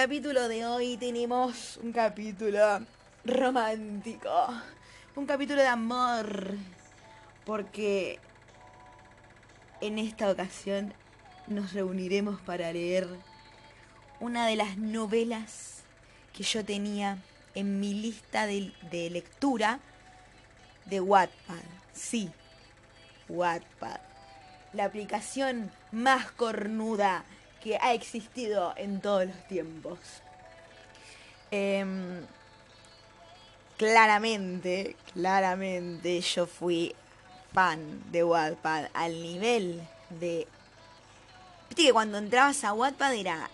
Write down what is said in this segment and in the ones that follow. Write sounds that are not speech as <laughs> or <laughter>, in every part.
capítulo de hoy tenemos un capítulo romántico. Un capítulo de amor. Porque en esta ocasión nos reuniremos para leer una de las novelas que yo tenía en mi lista de, de lectura de Wattpad. Sí, Wattpad. La aplicación más cornuda que ha existido en todos los tiempos. Em, claramente, claramente yo fui fan de Wattpad al nivel de... Viste que cuando entrabas a Wattpad era...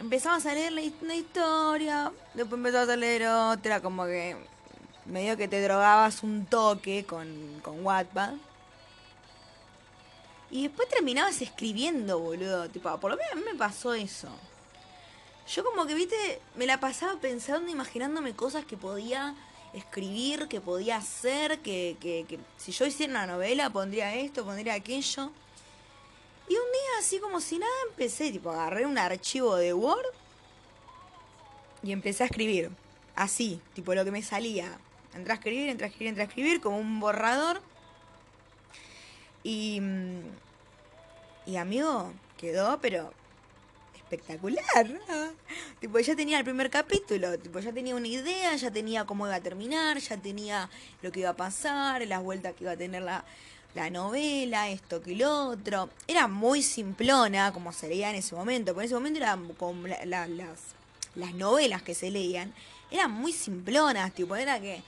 Empezabas a leer una historia, después empezabas a leer otra, como que medio que te drogabas un toque con, con Wattpad. Y después terminabas escribiendo, boludo. Tipo, por lo menos a mí me pasó eso. Yo como que, viste, me la pasaba pensando, imaginándome cosas que podía escribir, que podía hacer, que, que, que si yo hiciera una novela pondría esto, pondría aquello. Y un día, así como si nada, empecé, tipo, agarré un archivo de Word y empecé a escribir. Así, tipo, lo que me salía. Entré a escribir, entré a escribir, entré a escribir, como un borrador. Y. Y amigo, quedó, pero. espectacular. tipo, ya tenía el primer capítulo, tipo, ya tenía una idea, ya tenía cómo iba a terminar, ya tenía lo que iba a pasar, las vueltas que iba a tener la, la novela, esto que lo otro. Era muy simplona, como se leía en ese momento. Pero en ese momento eran como la- la- las, las novelas que se leían. Eran muy simplonas, tipo, era que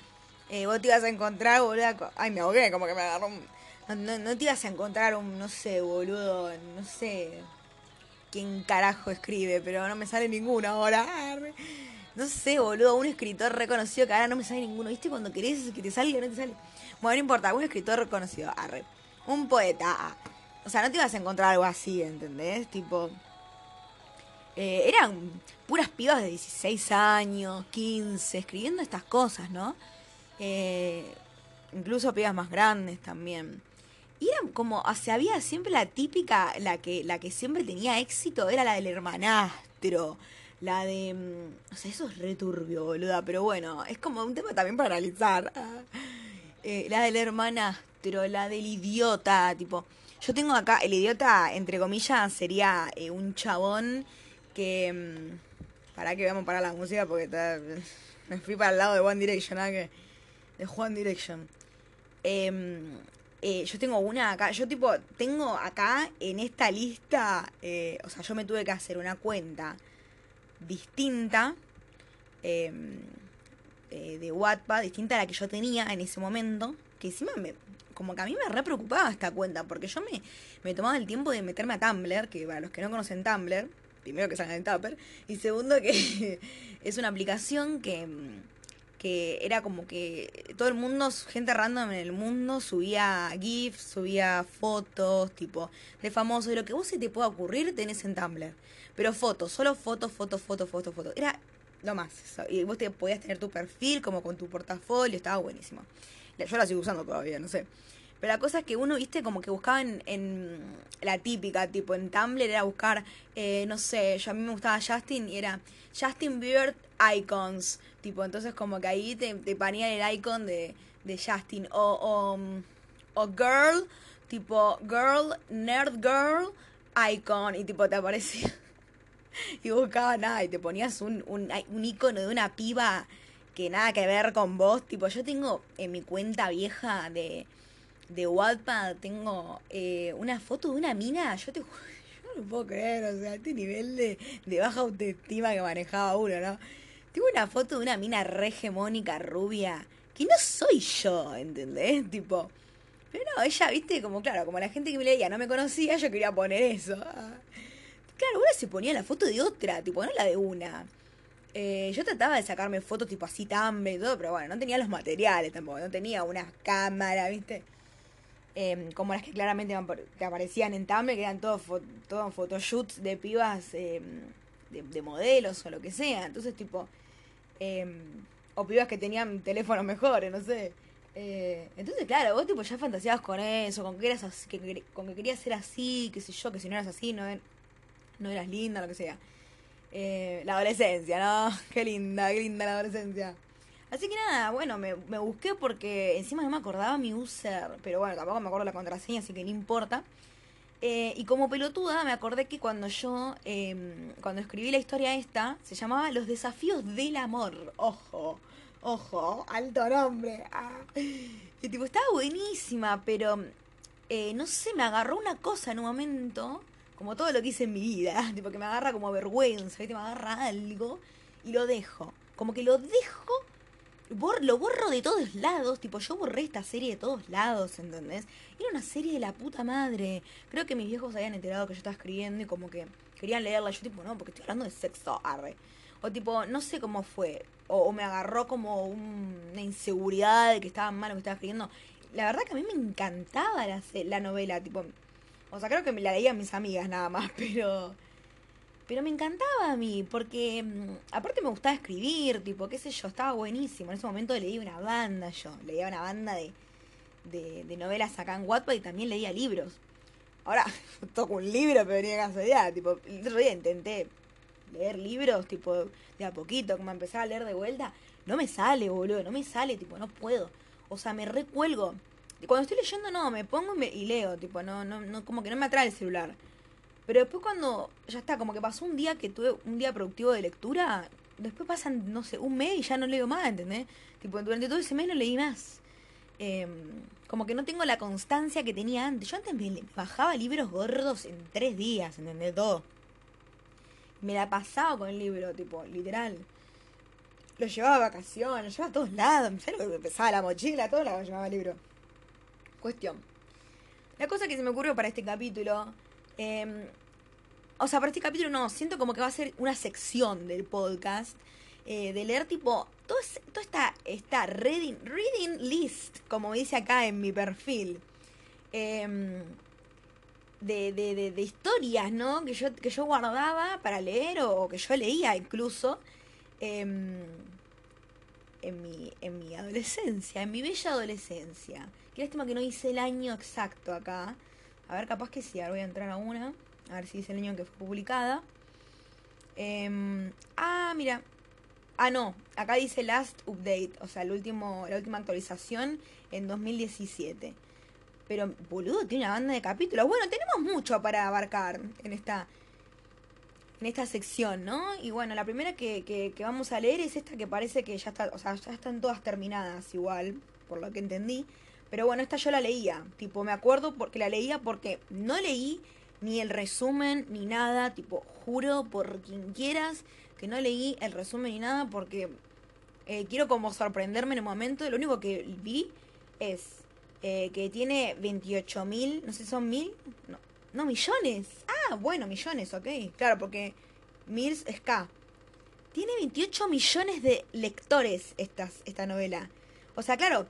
eh, vos te ibas a encontrar, boludo. Ay, me ahogué, como que me agarró un. No, no, te ibas a encontrar un, no sé, boludo, no sé quién carajo escribe, pero no me sale ninguno ahora. Arre. No sé, boludo, un escritor reconocido que ahora no me sale ninguno. ¿Viste cuando querés que te salga no te sale? Bueno, no importa, un escritor reconocido, arre. Un poeta. ah. O sea, no te ibas a encontrar algo así, ¿entendés? Tipo. eh, eran puras pibas de 16 años, 15, escribiendo estas cosas, ¿no? Eh, incluso pibas más grandes también. Y eran como, o sea, había siempre la típica, la que, la que siempre tenía éxito, era la del hermanastro, la de... mm, O sea, eso es returbio, boluda, pero bueno, es como un tema también para analizar. Ah. Eh, la del hermanastro, la del idiota, tipo... Yo tengo acá, el idiota, entre comillas, sería eh, un chabón que... mm, Para que veamos para la música porque me fui para el lado de One Direction, ¿ah? que de One Direction. Em, eh, yo tengo una acá, yo tipo, tengo acá en esta lista, eh, o sea, yo me tuve que hacer una cuenta distinta em, eh, de Wattpad, distinta a la que yo tenía en ese momento, que encima me, como que a mí me re preocupaba esta cuenta, porque yo me, me tomaba el tiempo de meterme a Tumblr, que para los que no conocen Tumblr, primero que salgan en Tupper, y segundo que <laughs> es una aplicación que, era como que todo el mundo, gente random en el mundo, subía GIFs, subía fotos, tipo, de famosos, de lo que vos se te pueda ocurrir, tenés en Tumblr. Pero fotos, solo fotos, fotos, fotos, fotos, fotos. Era lo más. Y vos te podías tener tu perfil como con tu portafolio, estaba buenísimo. Yo la sigo usando todavía, no sé. Pero la cosa es que uno, viste, como que buscaba en, en la típica, tipo en Tumblr era buscar, eh, no sé, yo a mí me gustaba Justin y era Justin Bieber Icons. Tipo, entonces como que ahí te, te ponía el icon de, de Justin. O, o, mm, o Girl, tipo Girl, Nerd Girl Icon. Y tipo te aparecía. <laughs> Y buscaba nada y te ponías un, un, un icono de una piba que nada que ver con vos. Tipo, yo tengo en mi cuenta vieja de, de Wattpad, tengo eh, una foto de una mina. Yo te <laughs> yo no lo puedo creer, o sea, este nivel de, de baja autoestima que manejaba uno, ¿no? Tengo una foto de una mina re hegemónica, rubia, que no soy yo, ¿entendés? Tipo, pero no, ella, viste, como claro, como la gente que me leía no me conocía, yo quería poner eso. Claro, una se ponía la foto de otra, tipo, no la de una. Eh, yo trataba de sacarme fotos tipo así Tumblr y todo, pero bueno, no tenía los materiales tampoco, no tenía una cámara, ¿viste? em, como las que claramente te aparecían en Tumblr, que eran todos todo photoshoots de pibas em, de, modelos o lo que sea. Entonces, tipo, em, o pibas que tenían teléfonos mejores, no sé. Eh, entonces, claro, vos tipo ya fantaseabas con eso, con que eras así, con que querías ser así, qué sé yo, que si no eras así no, no eras linda, lo que sea. Eh, la adolescencia, ¿no? <laughs> Qué linda, qué linda la adolescencia. Así que nada, bueno, me, busqué porque encima no me acordaba mi user, pero bueno, tampoco me acuerdo la contraseña, así que no importa. Eh, y como pelotuda me acordé que cuando yo, em, cuando escribí la historia esta, se llamaba Los desafíos del amor. Ojo, ojo, alto nombre. Ah. Y tipo, estaba buenísima, pero eh, no sé, me agarró una cosa en un momento, como todo lo que hice en mi vida, <laughs> tipo que me agarra como vergüenza, me agarra algo y lo dejo. Como que lo dejo lo borro de todos lados, tipo, yo borré esta serie de todos lados, ¿entendés? Era una serie de la puta madre. Creo que mis viejos habían enterado que yo estaba escribiendo y como que querían leerla. Yo tipo, no, porque estoy hablando de sexo, arre. O tipo, no sé cómo fue. O, me agarró como una inseguridad de que estaba mal lo que estaba escribiendo. La verdad que a mí me encantaba la, la novela, tipo... O sea, creo que me la leían mis amigas nada más, <laughs> pero... Pero me encantaba a mí, porque mm, aparte me gustaba escribir, tipo, qué sé yo, estaba buenísimo. En ese momento leí una banda yo, leía una banda de, de, novelas acá en Wattpad y también leía libros. Ahora, <laughs> toco un libro, pero venía casualidad, tipo, el otro día intenté leer libros, tipo, de a poquito, como empezar a leer de vuelta. No me sale, boludo, no me sale, tipo, no puedo. O sea, me recuelgo. Cuando estoy leyendo, no, me pongo y, y leo, tipo, no, no, no, como que no me atrae el celular. Pero después cuando ya está, como que pasó un día que tuve un día productivo de lectura, después pasan, no sé, un mes y ya no leo más, ¿entendés? Tipo, durante todo ese mes no leí más. Em, como que no tengo la constancia que tenía antes. Yo antes me bajaba libros gordos en tres días, ¿entendés? Todo. Me la pasaba con el libro, tipo, literal. Lo llevaba a vacaciones, lo llevaba a todos lados. ¿Sabes lo que empezaba la mochila? Todo lo llevaba el libro. Cuestión. La cosa que se me ocurrió para este capítulo Em, o sea, para este capítulo no, siento como que va a ser una sección del podcast. Eh, de leer tipo todo, todo esta, esta reading, reading list, como dice acá en mi perfil. Em, de, de, de, historias, ¿no? Que yo, que yo guardaba para leer o, que yo leía incluso em, en, mi, en mi adolescencia, en mi bella adolescencia. Qué lástima que no hice el año exacto acá. A ver, capaz que sí, ahora voy a entrar a una. A ver si dice el año que fue publicada. Em, ah, mira. Ah, no. Acá dice Last Update. O sea, el último, la última actualización en 2017. Pero, boludo, tiene una banda de capítulos. Bueno, tenemos mucho para abarcar en esta, en esta sección, ¿no? Y bueno, la primera que, que, que, vamos a leer es esta que parece que ya está, o sea, ya están todas terminadas igual, por lo que entendí. Pero bueno, esta yo la leía. Tipo, me acuerdo porque la leía porque no leí ni el resumen ni nada. Tipo, juro por quien quieras que no leí el resumen ni nada porque eh, quiero como sorprenderme en el momento. Lo único que vi es eh, que tiene 28 mil, no sé son mil, no, no, millones. Ah, bueno, millones, ok. Claro, porque mil es K. Tiene 28 millones de lectores esta, esta novela. O sea, claro,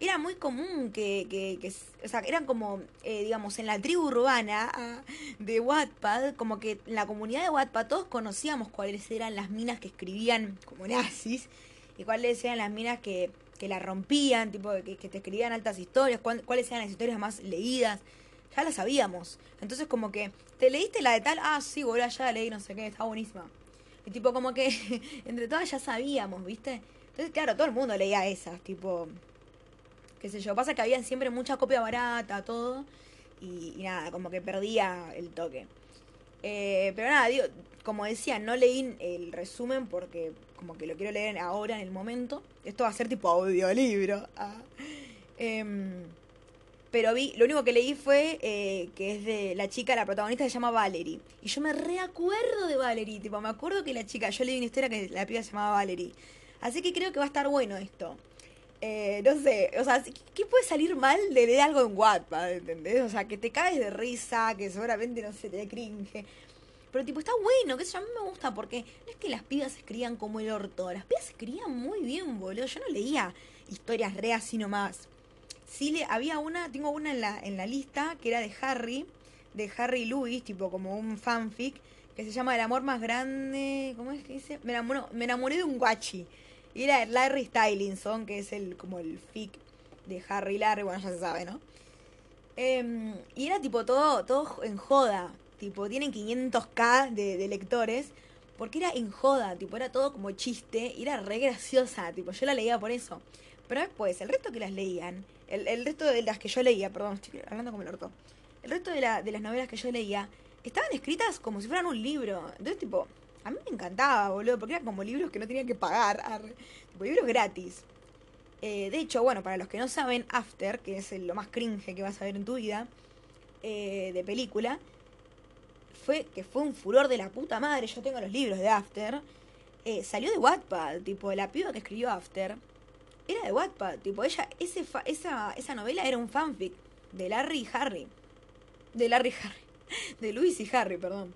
era muy común que, que, que o sea, eran como, eh, digamos, en la tribu urbana <laughs> de Wattpad, como que en la comunidad de Wattpad todos conocíamos cuáles eran las minas que escribían como nazis y cuáles eran las minas que, que la rompían, tipo, que, que te escribían altas historias, cuáles eran las historias más leídas. Ya las sabíamos. Entonces, como que, ¿te leíste la de tal? Ah, sí, boludo, ya la leí, no sé qué, está buenísima. Y tipo, como que <laughs> entre todas ya sabíamos, ¿viste? Entonces, claro, todo el mundo leía esas, tipo, qué sé yo. Pasa que había siempre mucha copia barata, todo. Y, nada, como que perdía el toque. Eh, pero nada, digo, como decía, no leí el resumen porque como que lo quiero leer ahora, en el momento. Esto va a ser tipo audiolibro. Ah. Em, pero vi, lo único que leí fue eh, que es de la chica, la protagonista se llama Valerie. Y yo me reacuerdo de Valerie, tipo, me acuerdo que la chica, yo leí una historia que la piba se llamaba Valerie. Así que creo que va a estar bueno esto. Eh, no sé, o sea, ¿qué puede salir mal de leer algo en Wattpad, ¿entendés? O sea, que te caes de risa, que seguramente, no sé, te cringe. Pero tipo, está bueno, que eso a mí me gusta porque no es que las pibas escribían como el orto, las pibas escribían muy bien, boludo. Yo no leía historias re así nomás. sí le, había una, tengo una en la, en la lista que era de Harry, de Harry Lewis, tipo como un fanfic, que se llama El amor más grande, ¿cómo es que dice? Me enamoré, me enamoré de un guachi. Y era Larry Stylinson, que es el como el fic de Harry Larry, bueno, ya se sabe, ¿no? Em, y era tipo todo, todo en joda. Tipo, tienen 500k de, lectores. Porque era en joda, tipo, era todo como chiste. Y era re graciosa, tipo, yo la leía por eso. Pero después, el resto que las leían, el, el resto de las que yo leía, perdón, estoy hablando como el orto. El resto de, la, de las novelas que yo leía estaban escritas como si fueran un libro. Entonces, tipo, a mí me encantaba, boludo, porque eran como libros que no tenían que pagar. Tipo, libros gratis. Eh, de hecho, bueno, para los que no saben, After, que es lo más cringe que vas a ver en tu vida, eh, de película, fue que fue un furor de la puta madre. Yo tengo los libros de After. Eh, salió de Wattpad, tipo, la piba que escribió After era de Wattpad, tipo, ella, ese esa, esa novela era un fanfic de Larry y Harry. De Larry y Harry. <laughs> De Luis y Harry, perdón.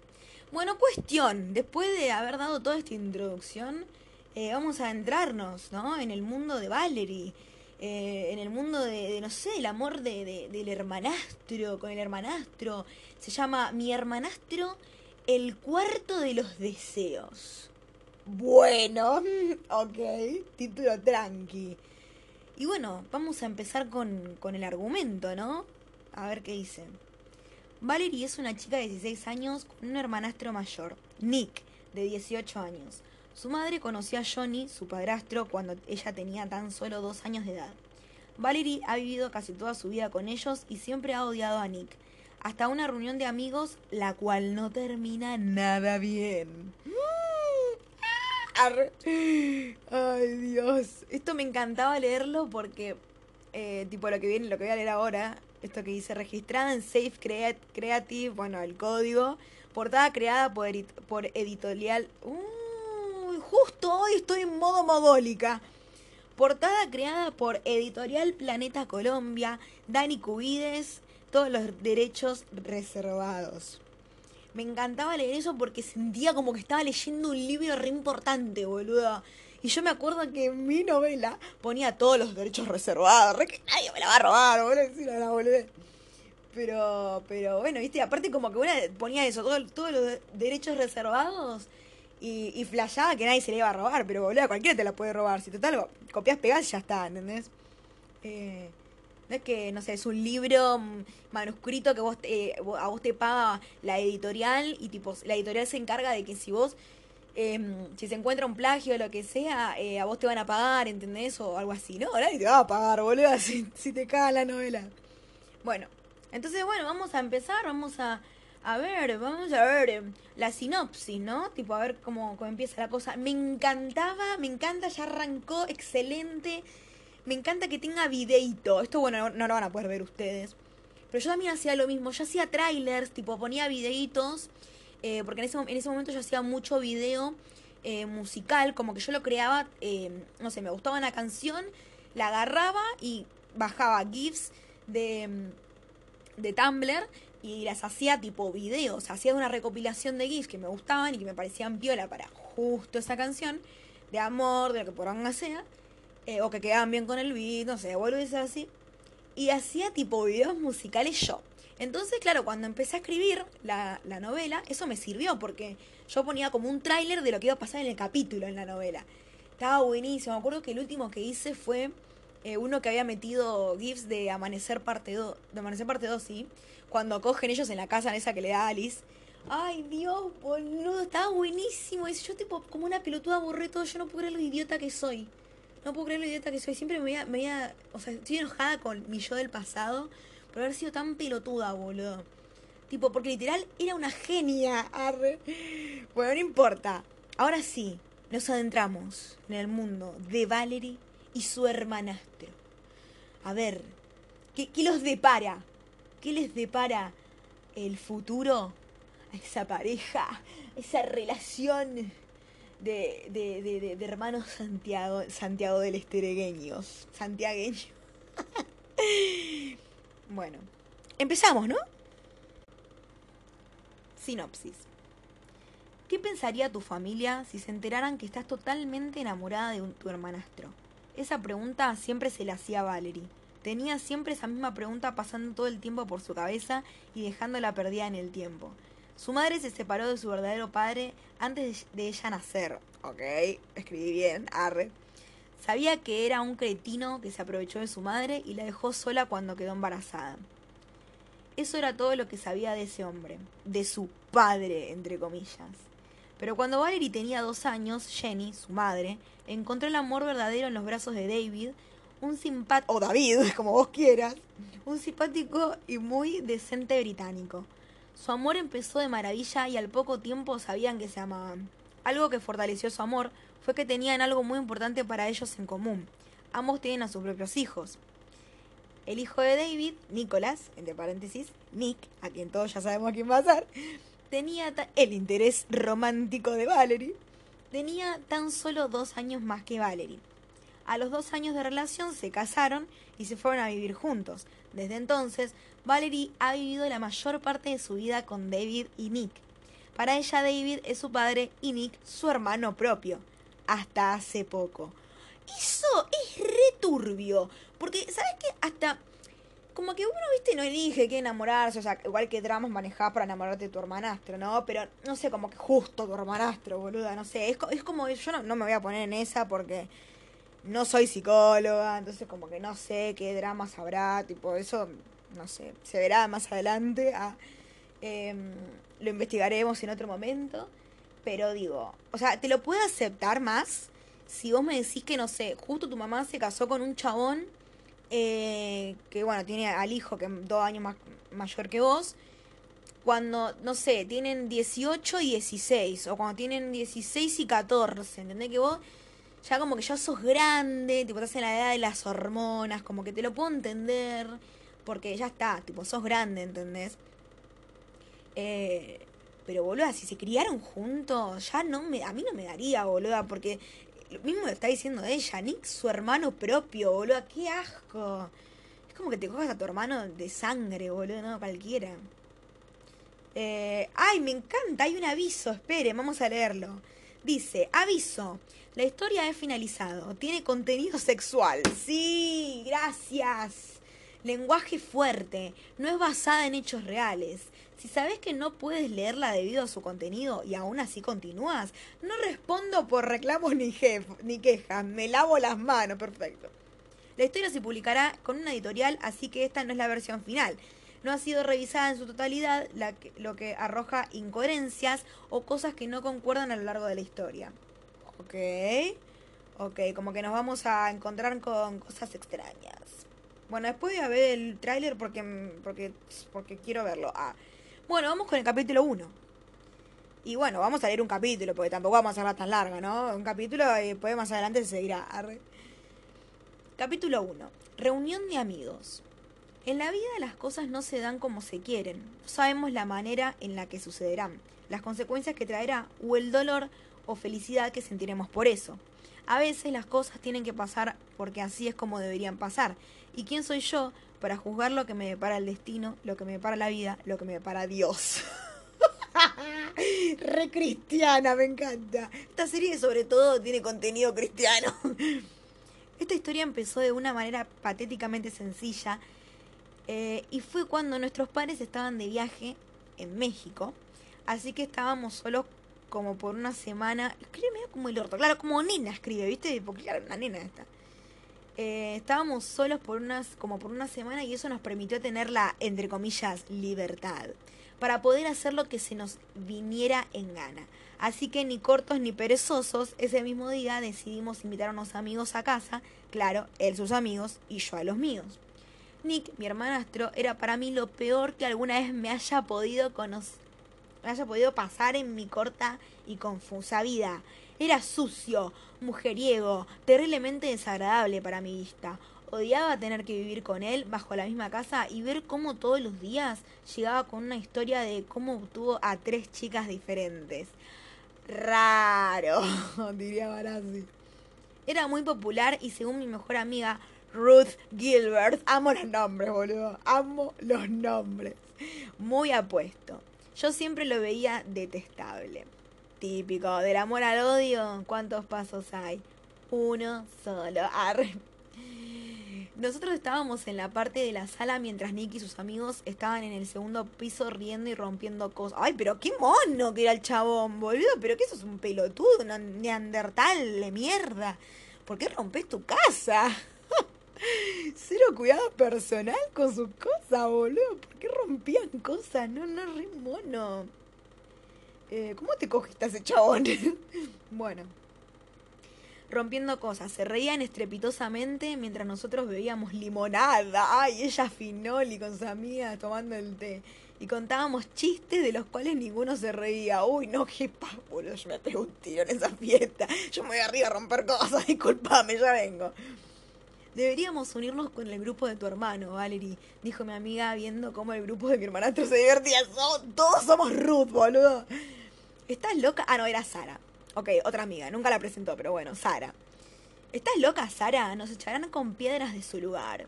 Bueno, cuestión, después de haber dado toda esta introducción, eh, vamos a entrarnos, ¿no? En el mundo de Valerie, eh, en el mundo de, no sé, el amor de, del hermanastro, con el hermanastro. Se llama Mi hermanastro, el cuarto de los deseos. Bueno, <laughs> ok, título tranqui. Y bueno, vamos a empezar con, con el argumento, ¿no? A ver qué dice. Valerie es una chica de 16 años con un hermanastro mayor, Nick, de 18 años. Su madre conoció a Johnny, su padrastro, cuando ella tenía tan solo dos años de edad. Valerie ha vivido casi toda su vida con ellos y siempre ha odiado a Nick, hasta una reunión de amigos, la cual no termina nada bien. Ay, Dios. Esto me encantaba leerlo porque, eh, tipo, lo que viene, lo que voy a leer ahora, esto que dice registrada en Safe Creative, bueno, el código, portada creada por, editorial. justo hoy estoy en modo modólica. Portada creada por Editorial Planeta Colombia, Dani Cubides, todos los derechos reservados. Me encantaba leer eso porque sentía como que estaba leyendo un libro re importante, boludo. Y yo me acuerdo que en mi novela ponía todos los derechos reservados. Re que nadie me la va a robar, boludo. Pero, pero bueno, viste, aparte como que una ponía eso, todos los derechos reservados y, y flashaba que nadie se le iba a robar, pero boludo, cualquiera te la puede robar. Si total copias, pegas y ya está, ¿entendés? Eh, no es que, no sé, es un libro mm, manuscrito que vos eh, a vos te paga la editorial y tipo, la editorial se encarga de que si vos, em, si se encuentra un plagio o lo que sea, eh, a vos te van a pagar, ¿entendés? O algo así. No, nadie te va a pagar, boludo, <laughs> si, te caga la novela. Bueno, entonces, bueno, vamos a empezar, vamos a, a ver, vamos a ver em, la sinopsis, ¿no? Tipo, a ver cómo, cómo empieza la cosa. Me encantaba, me encanta, ya arrancó, excelente. Me encanta que tenga videito. Esto, bueno, no, lo van a poder ver ustedes. Pero yo también hacía lo mismo. Yo hacía trailers, tipo ponía videitos. Eh, porque en ese, en ese momento yo hacía mucho video eh, musical. Como que yo lo creaba, eh, no sé, me gustaba una canción, la agarraba y bajaba GIFs de, de Tumblr y las hacía tipo videos. Hacía una recopilación de GIFs que me gustaban y que me parecían piola para justo esa canción. De amor, de lo que por sea. Eh, o que quedaban bien con el beat, no sé, vuelvo a decir así. Y hacía tipo videos musicales yo. Entonces, claro, cuando empecé a escribir la, la novela, eso me sirvió porque yo ponía como un tráiler de lo que iba a pasar en el capítulo en la novela. Estaba buenísimo. Me acuerdo que el último que hice fue eh, uno que había metido GIFs de Amanecer parte 2, de Amanecer parte 2, sí, cuando cogen ellos en la casa en esa que le da Alice. Ay, Dios, boludo, estaba buenísimo. Y yo tipo como una pelotuda borré todo, yo no puedo creer lo idiota que soy. No puedo creer lo idiota que soy. Siempre me veía, me o sea, estoy enojada con mi yo del pasado por haber sido tan pelotuda, boludo. Tipo, porque literal era una genia. Arre. Bueno, no importa. Ahora sí, nos adentramos en el mundo de Valerie y su hermanastro. A ver, ¿qué, qué los depara? ¿Qué les depara el futuro a esa pareja, esa relación de, de, de, de, hermanos Santiago, Santiago del Esteregueños. Santiagueño. <laughs> bueno, empezamos, ¿no? Sinopsis. ¿Qué pensaría tu familia si se enteraran que estás totalmente enamorada de tu hermanastro? Esa pregunta siempre se la hacía Valerie. Tenía siempre esa misma pregunta pasando todo el tiempo por su cabeza y dejándola perdida en el tiempo. Su madre se separó de su verdadero padre antes de ella nacer. Ok, escribí bien, arre. Sabía que era un cretino que se aprovechó de su madre y la dejó sola cuando quedó embarazada. Eso era todo lo que sabía de ese hombre, de su padre, entre comillas. Pero cuando Valerie tenía dos años, Jenny, su madre, encontró el amor verdadero en los brazos de David, un simpático, o David, <laughs> como vos quieras, un simpático y muy decente británico. Su amor empezó de maravilla y al poco tiempo sabían que se amaban. Algo que fortaleció su amor fue que tenían algo muy importante para ellos en común. Ambos tienen a sus propios hijos. El hijo de David, Nicholas, entre paréntesis, Nick, a quien todos ya sabemos quién va a ser, tenía el interés romántico de Valerie, tenía tan solo dos años más que Valerie. A los dos años de relación se casaron y se fueron a vivir juntos. Desde entonces, Valerie ha vivido la mayor parte de su vida con David y Nick. Para ella David es su padre y Nick su hermano propio hasta hace poco. Eso es returbio. Porque, ¿sabes qué? Hasta. Como que uno, viste, no elige qué enamorarse. O sea, igual que dramas manejás para enamorarte de tu hermanastro, ¿no? Pero, no sé, como que justo tu hermanastro, boluda. No sé. Es, es como. Yo no, no me voy a poner en esa porque no soy psicóloga. Entonces, como que no sé qué dramas habrá. Tipo, eso. No sé. Se verá más adelante. Ah, em, lo investigaremos en otro momento. Pero digo, o sea, te lo puedo aceptar más si vos me decís que, no sé, justo tu mamá se casó con un chabón eh, que, bueno, tiene al hijo que es dos años más mayor que vos, cuando, no sé, tienen 18 y 16, o cuando tienen 16 y 14, ¿entendés? Que vos ya como que ya sos grande, tipo, estás en la edad de las hormonas, como que te lo puedo entender, porque ya está, tipo, sos grande, ¿entendés? Eh, pero boluda, si se criaron juntos, ya no me, a mí no me daría, boluda, porque lo mismo está diciendo ella, Nick, su hermano propio, boluda, qué asco. Es como que te cojas a tu hermano de sangre, boludo, no cualquiera. Eh, ay, me encanta, hay un aviso, espere, vamos a leerlo. Dice, aviso, la historia es finalizado, tiene contenido sexual. Sí, gracias. Lenguaje fuerte, no es basada en hechos reales. Si sabes que no puedes leerla debido a su contenido y aún así continúas, no respondo por reclamos ni, ni quejas, me lavo las manos, perfecto. La historia se publicará con una editorial, así que esta no es la versión final. No ha sido revisada en su totalidad, lo que arroja incoherencias o cosas que no concuerdan a lo largo de la historia. Ok, ok, como que nos vamos a encontrar con cosas extrañas. Bueno, después voy a ver el tráiler porque, porque, porque quiero verlo. Ah, bueno, vamos con el capítulo 1. Y bueno, vamos a leer un capítulo, porque tampoco vamos a hacerla tan larga, ¿no? Un capítulo y después más adelante se seguirá. Capítulo 1. Reunión de amigos. En la vida las cosas no se dan como se quieren. No sabemos la manera en la que sucederán, las consecuencias que traerá o el dolor o felicidad que sentiremos por eso. A veces las cosas tienen que pasar porque así es como deberían pasar. ¿Y quién soy yo para juzgar lo que me depara el destino, lo que me depara la vida, lo que me depara Dios. <laughs> Re cristiana, me encanta. Esta serie sobre todo tiene contenido cristiano. Esta historia empezó de una manera patéticamente sencilla eh, y fue cuando nuestros padres estaban de viaje en México, así que estábamos solos como por una semana. Escribe medio como el orto, claro, como nena escribe, ¿viste? Porque claro, una nena esta. Eh, estábamos solos por unas, como por una semana y eso nos permitió tener la, entre comillas, libertad para poder hacer lo que se nos viniera en gana. Así que ni cortos ni perezosos, ese mismo día decidimos invitar a unos amigos a casa, claro, él sus amigos y yo a los míos. Nick, mi hermanastro, era para mí lo peor que alguna vez me haya podido conocer, me haya podido pasar en mi corta y confusa vida. Era sucio, mujeriego, terriblemente desagradable para mi vista. Odiaba tener que vivir con él bajo la misma casa y ver cómo todos los días llegaba con una historia de cómo obtuvo a tres chicas diferentes. Raro, <laughs> diría Barassi. Era muy popular y según mi mejor amiga Ruth Gilbert, amo los nombres, boludo, amo los nombres. Muy apuesto. Yo siempre lo veía detestable. Típico, del amor al odio, ¿cuántos pasos hay? Uno solo. Nosotros estábamos en la parte de la sala mientras Nick y sus amigos estaban en el segundo piso riendo y rompiendo cosas. Ay, pero qué mono que era el chabón, boludo. Pero que eso es un pelotudo, un neandertal de mierda. ¿Por qué rompes tu casa? <laughs> Cero cuidado personal con sus cosas, boludo. ¿Por qué rompían cosas? No, no, re mono. Eh, ¿Cómo te cogiste a ese chabón? <laughs> bueno. Rompiendo cosas. Se reían estrepitosamente mientras nosotros bebíamos limonada. Ay, ella finoli con sus amigas tomando el té. Y contábamos chistes de los cuales ninguno se reía. Uy, no, qué boludo. Yo me pego un tiro en esa fiesta. Yo me voy arriba a romper cosas. <laughs> Disculpame, ya vengo. Deberíamos unirnos con el grupo de tu hermano, Valerie, dijo mi amiga viendo cómo el grupo de mi hermanastro se divertía. todos somos Ruth, boludo. ¿Estás loca? Ah, no, era Sara. Ok, otra amiga, nunca la presentó, pero bueno, Sara. ¿Estás loca, Sara? Nos echarán con piedras de su lugar.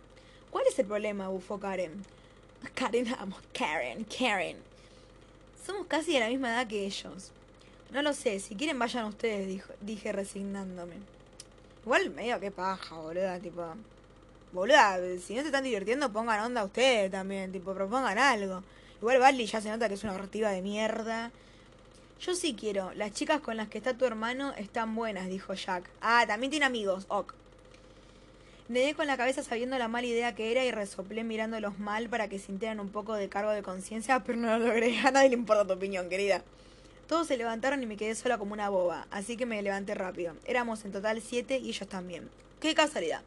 ¿Cuál es el problema? bufó Karen. <laughs> Karen, vamos, Karen, Karen. Somos casi de la misma edad que ellos. No lo sé, si quieren vayan ustedes, dijo, dije resignándome. Igual medio que paja, boluda, tipo. Boluda, si no te están divirtiendo, pongan onda ustedes también, tipo, propongan algo. Igual Barley ya se nota que es una narrativa de mierda. Yo sí quiero. Las chicas con las que está tu hermano están buenas, dijo Jack. Ah, también tiene amigos. Ok. Nedé con la cabeza sabiendo la mala idea que era y resoplé mirándolos mal para que sintieran un poco de cargo de conciencia, pero no lo logré. <laughs> A nadie le importa tu opinión, querida. Todos se levantaron y me quedé sola como una boba, así que me levanté rápido. Éramos en total siete y ellos también. Qué casualidad.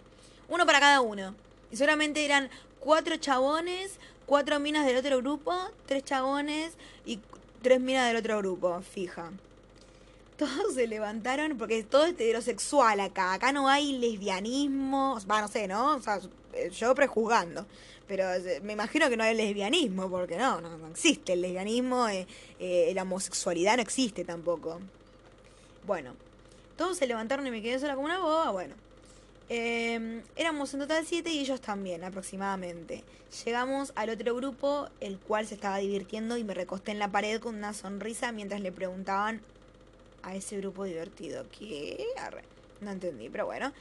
Uno para cada uno. Y solamente eran cuatro chabones, cuatro minas del otro grupo, tres chabones y tres minas del otro grupo, fija. Todos se levantaron porque todo es heterosexual acá. Acá no hay lesbianismo. Va, no sé, ¿no? O sea, yo prejuzgando. Pero me imagino que no hay lesbianismo, porque no, no, existe el lesbianismo, eh, eh, la homosexualidad no existe tampoco. Bueno, todos se levantaron y me quedé sola como una boba, bueno. Em, éramos en total siete y ellos también, aproximadamente. Llegamos al otro grupo, el cual se estaba divirtiendo y me recosté en la pared con una sonrisa mientras le preguntaban a ese grupo divertido. ¿Qué? No entendí, pero bueno.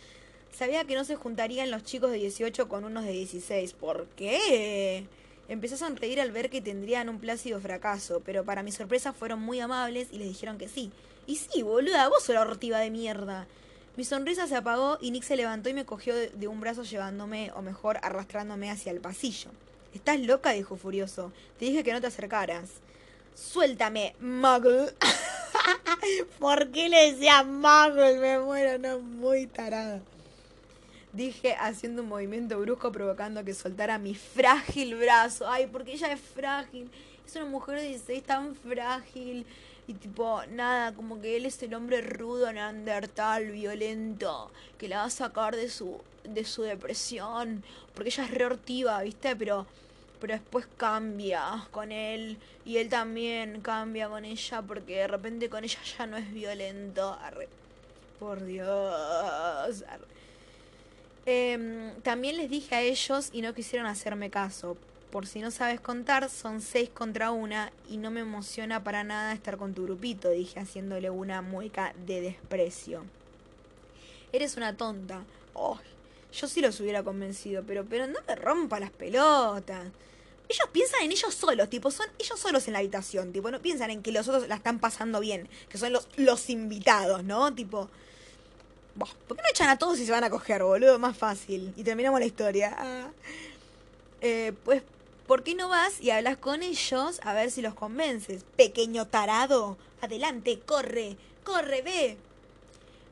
Sabía que no se juntarían los chicos de 18 con unos de 16. ¿Por qué? Empecé a sonreír al ver que tendrían un plácido fracaso, pero para mi sorpresa fueron muy amables y les dijeron que sí. Y sí, boluda, vos sos la ortiva de mierda. Mi sonrisa se apagó y Nick se levantó y me cogió de, un brazo llevándome, o mejor, arrastrándome hacia el pasillo. ¿Estás loca? dijo furioso. Te dije que no te acercaras. Suéltame, muggle. <laughs> ¿Por qué le decía muggle? Me muero, no, muy tarada dije haciendo un movimiento brusco provocando que soltara mi frágil brazo. Ay, porque ella es frágil. Es una mujer de 16 tan frágil. Y tipo, nada, como que él es el hombre rudo, neandertal, violento, que la va a sacar de su, de su depresión. Porque ella es reortiva, ¿viste? Pero, pero después cambia con él. Y él también cambia con ella porque de repente con ella ya no es violento. Por Dios. Em, también les dije a ellos y no quisieron hacerme caso. Por si no sabes contar, son seis contra una y no me emociona para nada estar con tu grupito, dije haciéndole una mueca de desprecio. Eres una tonta. Oh, yo sí los hubiera convencido, pero, pero no me rompa las pelotas. Ellos piensan en ellos solos, tipo, son ellos solos en la habitación, tipo, no piensan en que los otros la están pasando bien, que son los, los invitados, ¿no? Tipo, ¿Por qué no echan a todos y se van a coger, boludo? Más fácil. Y terminamos la historia. Ah. Eh, pues, ¿por qué no vas y hablas con ellos a ver si los convences? Pequeño tarado. Adelante, corre, corre, ve.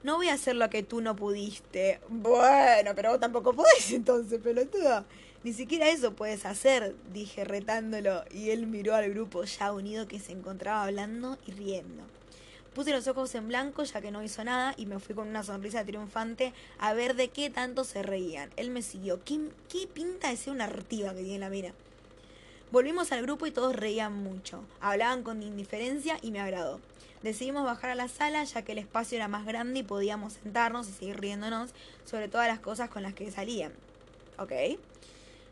No voy a hacer lo que tú no pudiste. Bueno, pero vos tampoco podés <laughs> entonces, pelotudo. Ni siquiera eso puedes hacer, dije retándolo, y él miró al grupo ya unido que se encontraba hablando y riendo. Puse los ojos en blanco ya que no hizo nada y me fui con una sonrisa triunfante a ver de qué tanto se reían. Él me siguió. ¿Qué, qué pinta de ser una artiva que tiene la mira? Volvimos al grupo y todos reían mucho. Hablaban con indiferencia y me agradó. Decidimos bajar a la sala ya que el espacio era más grande y podíamos sentarnos y seguir riéndonos sobre todas las cosas con las que salían. ¿Ok?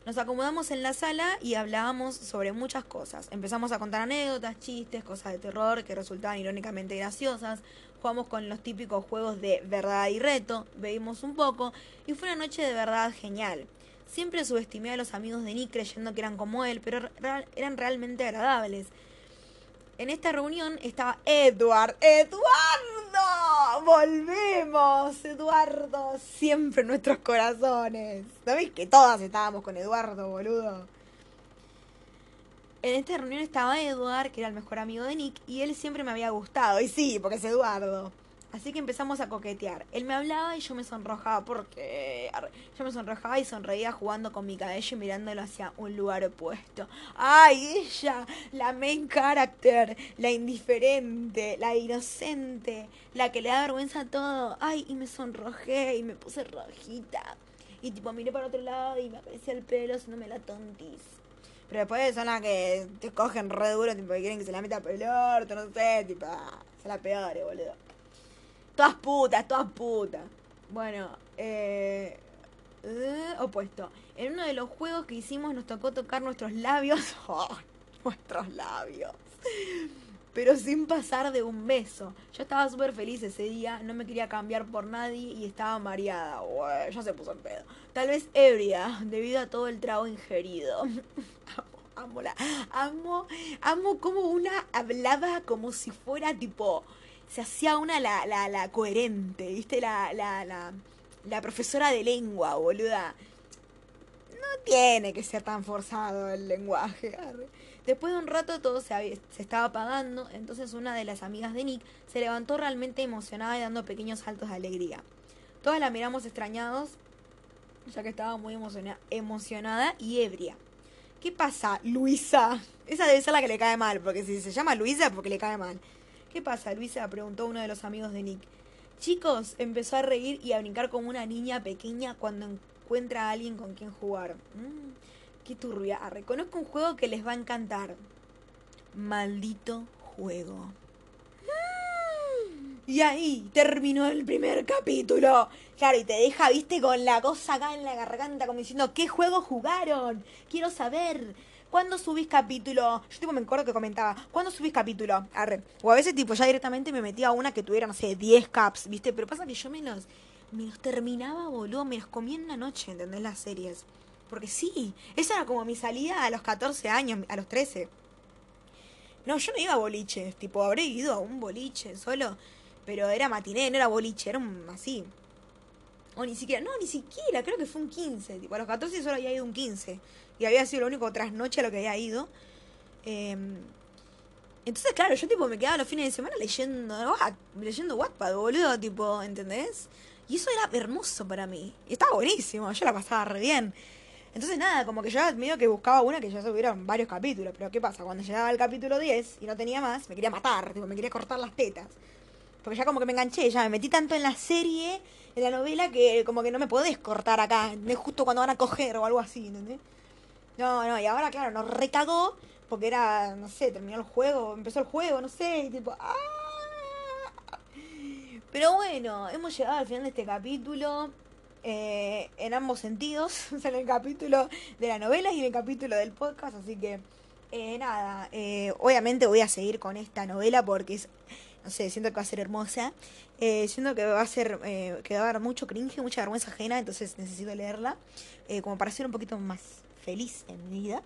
Nos acomodamos en la sala y hablábamos sobre muchas cosas. Empezamos a contar anécdotas, chistes, cosas de terror que resultaban irónicamente graciosas. Jugamos con los típicos juegos de verdad y reto, bebimos un poco y fue una noche de verdad genial. Siempre subestimé a los amigos de Nick creyendo que eran como él, pero eran realmente agradables. En esta reunión estaba Edward. ¡Eduardo! ¡Volvemos! Eduardo, siempre en nuestros corazones. ¿No que todas estábamos con Eduardo, boludo? En esta reunión estaba Edward, que era el mejor amigo de Nick, y él siempre me había gustado. Y sí, porque es Eduardo. Así que empezamos a coquetear. Él me hablaba y yo me sonrojaba porque yo me sonrojaba y sonreía jugando con mi cabello y mirándolo hacia un lugar opuesto. ¡Ay, ella! La main character, la indiferente, la inocente, la que le da vergüenza a todo. ¡Ay! Y me sonrojé y me puse rojita. Y tipo miré para otro lado y me aparecía el pelo me la tontis. Pero después son las que te cogen re duro, tipo que quieren que se la meta pelor, no sé, tipo, ah, son las peores, boludo. Todas putas, todas putas. Bueno, eh, eh, opuesto. En uno de los juegos que hicimos nos tocó tocar nuestros labios. <laughs> Oh, nuestros labios. Pero sin pasar de un beso. Yo estaba súper feliz ese día, no me quería cambiar por nadie y estaba mareada. ya se puso en pedo. Tal vez ebria, debido a todo el trago ingerido. <laughs> amo, la, amo, amo como una hablaba como si fuera tipo se hacía una la, la, la coherente, ¿viste? La, la, la, la profesora de lengua, boluda. No tiene que ser tan forzado el lenguaje. Después de un rato todo se, se estaba apagando, entonces una de las amigas de Nick se levantó realmente emocionada y dando pequeños saltos de alegría. Todas la miramos extrañados, ya que estaba muy emocionada y ebria. ¿Qué pasa, Luisa? Esa debe ser la que le cae mal, porque si se llama Luisa es porque le cae mal. ¿Qué pasa, Luisa? preguntó uno de los amigos de Nick. Chicos, empezó a reír y a brincar como una niña pequeña cuando encuentra a alguien con quien jugar. Mm, qué turbia. Reconozco un juego que les va a encantar. Maldito juego. Mm. Y ahí terminó el primer capítulo. Claro, y te deja, viste, con la cosa acá en la garganta, como diciendo, ¿qué juego jugaron? Quiero saber. ¿Cuándo subís capítulo? Yo tipo me acuerdo que comentaba, ¿cuándo subís capítulo? Arre. O a veces tipo ya directamente me metía a una que tuviera, no sé, 10 caps, ¿viste? Pero pasa que yo me los, me los terminaba, boludo, me los comía en la noche, ¿entendés? Las series. Porque sí, esa era como mi salida a los 14 años, a los 13. No, yo no iba a boliches, tipo, habré ido a un boliche solo, pero era matiné, no era boliche, era un así. O ni siquiera, no, ni siquiera, creo que fue un 15, tipo, a los 14 solo había ido un 15 y había sido lo único trasnoche a lo que había ido. Em, entonces, claro, yo tipo me quedaba los fines de semana leyendo, leyendo Wattpad, boludo, tipo, ¿entendés? Y eso era hermoso para mí. Y estaba buenísimo, yo la pasaba re bien. Entonces, nada, como que yo medio que buscaba una que ya subieron varios capítulos. Pero ¿qué pasa? Cuando llegaba al capítulo 10 y no tenía más, me quería matar, tipo, me quería cortar las tetas. Porque ya como que me enganché, ya me metí tanto en la serie, en la novela, que como que no me podés cortar acá, es justo cuando van a coger o algo así, ¿entendés? No, no, y ahora, claro, nos recagó porque era, no sé, terminó el juego, empezó el juego, no sé, y tipo, ¡ah! Pero bueno, hemos llegado al final de este capítulo. Eh, en ambos sentidos, <laughs> en el capítulo de la novela y en el capítulo del podcast, así que eh, nada, eh, obviamente voy a seguir con esta novela porque es, no sé, siento que va a ser hermosa, siento que va a ser, que va a dar mucho cringe, mucha vergüenza ajena, entonces necesito leerla, como para ser un poquito más feliz en mi vida.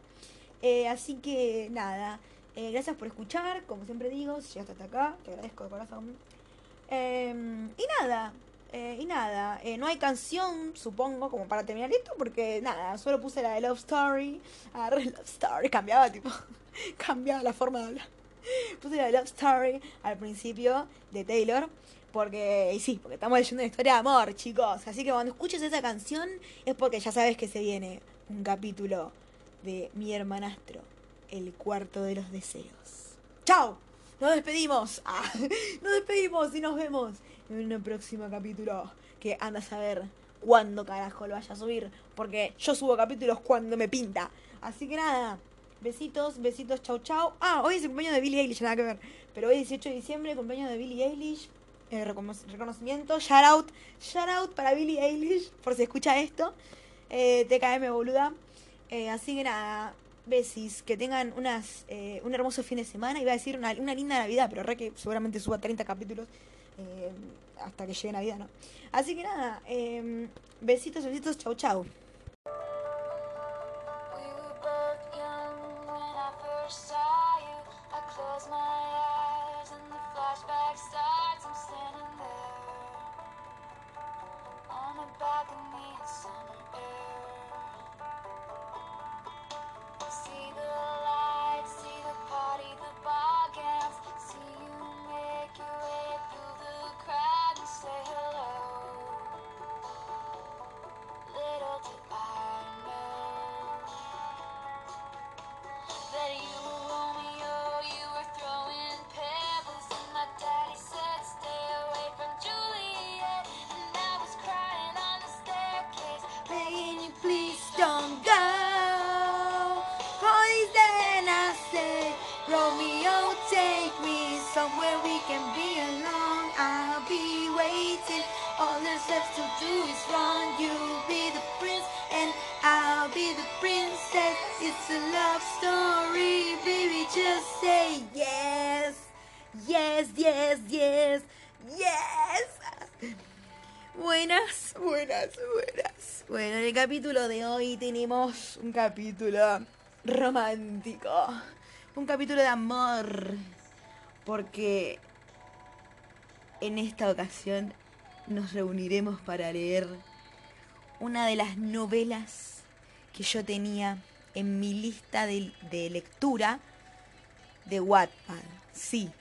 Eh, así que nada, eh, gracias por escuchar, como siempre digo, si llegaste hasta acá, te agradezco de corazón. Em, y nada, eh, y nada, no hay canción, supongo, como para terminar esto, porque nada, solo puse la de Love Story, agarré Love Story, cambiaba tipo, <laughs> cambiaba la forma de hablar. Puse la de Love Story al principio de Taylor. Porque, y sí, porque estamos leyendo una historia de amor, chicos. Así que cuando escuches esa canción es porque ya sabes que se viene un capítulo de Mi hermanastro, el cuarto de los deseos. ¡Chao! Nos despedimos. <laughs> Ah, nos despedimos y nos vemos en un próximo capítulo que anda a saber cuándo carajo lo vaya a subir. Porque yo subo capítulos cuando me pinta. Así que nada. Besitos, besitos, chau chau. Ah, hoy es el cumpleaños de Billie Eilish, nada que ver. Pero hoy 18 de diciembre, cumpleaños de Billie Eilish. Eh, reconocimiento, shout out, shout out para Billie Eilish, por si escucha esto eh, TKM boluda. Eh, así que nada, besis, que tengan unas eh, un hermoso fin de semana. Iba a decir una, una linda Navidad, pero re que seguramente suba 30 capítulos eh, hasta que llegue Navidad, ¿no? Así que nada, besitos, besitos, chau chau. Capítulo de hoy tenemos un capítulo romántico. Un capítulo de amor. Porque en esta ocasión nos reuniremos para leer una de las novelas que yo tenía en mi lista de, de lectura de Wattpad. Sí,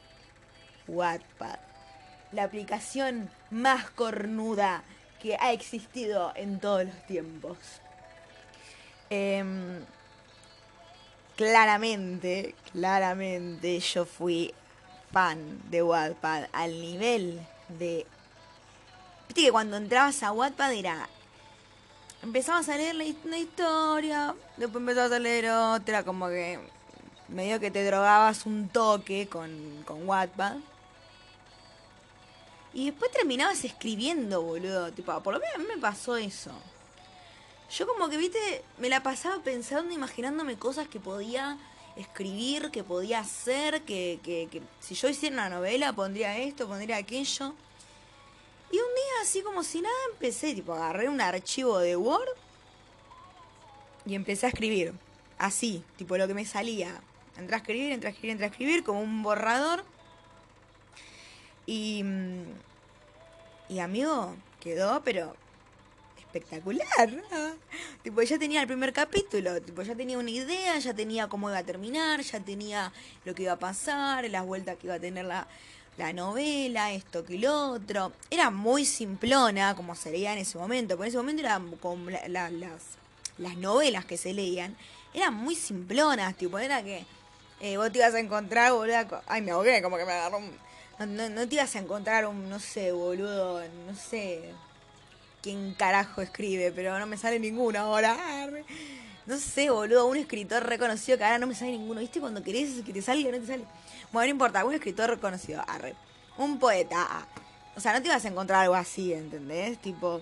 Wattpad. La aplicación más cornuda que ha existido en todos los tiempos. Em, claramente, claramente yo fui fan de Wattpad al nivel de... Viste que cuando entrabas a Wattpad era... Empezabas a leer una historia, después empezabas a leer otra, como que medio que te drogabas un toque con, con Wattpad. Y después terminabas escribiendo, boludo. Tipo, por lo menos a mí me pasó eso. Yo como que, viste, me la pasaba pensando, imaginándome cosas que podía escribir, que podía hacer, que, que, si yo hiciera una novela pondría esto, pondría aquello. Y un día así como si nada empecé, tipo, agarré un archivo de Word y empecé a escribir. Así, tipo lo que me salía. Entré a escribir, entré a escribir, entré a escribir, como un borrador. Y... Y amigo, quedó, pero espectacular. Tipo, ya tenía el primer capítulo, tipo, ya tenía una idea, ya tenía cómo iba a terminar, ya tenía lo que iba a pasar, las vueltas que iba a tener la, la novela, esto que lo otro. Era muy simplona, como se leía en ese momento, pero en ese momento eran como la- la- las, las novelas que se leían, eran muy simplonas, tipo, era que eh, vos te ibas a encontrar, boludo, ay, me ahogué, como que me agarró un... No, no, te ibas a encontrar un, no sé, boludo, no sé quién carajo escribe, pero no me sale ninguno ahora. Arre. No sé, boludo, un escritor reconocido que ahora no me sale ninguno. ¿Viste cuando querés que te salga no te sale? Bueno, no importa, un escritor reconocido, arre. Un poeta. ah. O sea, no te ibas a encontrar algo así, ¿entendés? Tipo...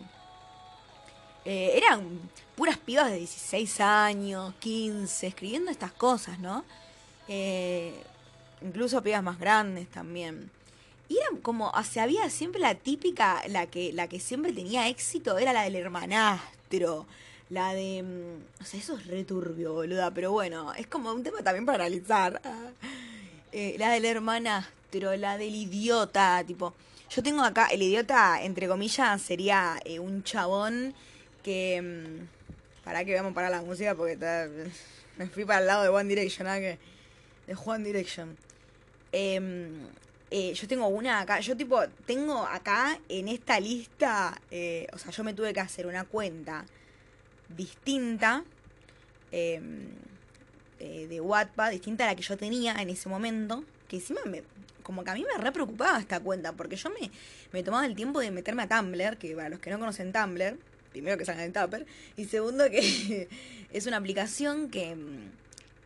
eh, eran puras pibas de 16 años, 15, escribiendo estas cosas, ¿no? Eh, incluso pibas más grandes también. Y era como, o sea, había siempre la típica, la que, la que siempre tenía éxito, era la del hermanastro, la de... mm, O sea, eso es returbio, boluda, pero bueno, es como un tema también para analizar. Ah. Eh, la del hermanastro, la del idiota, tipo... Yo tengo acá, el idiota, entre comillas, sería eh, un chabón que... mm, Para que veamos para la música porque me fui para el lado de One Direction, ¿ah? de One Direction. Em, eh, yo tengo una acá, yo tipo, tengo acá en esta lista, eh, o sea, yo me tuve que hacer una cuenta distinta em, eh, de Wattpad, distinta a la que yo tenía en ese momento, que encima me, como que a mí me re preocupaba esta cuenta, porque yo me, me tomaba el tiempo de meterme a Tumblr, que para los que no conocen Tumblr, primero que salgan en Tupper, y segundo que <laughs> es una aplicación que,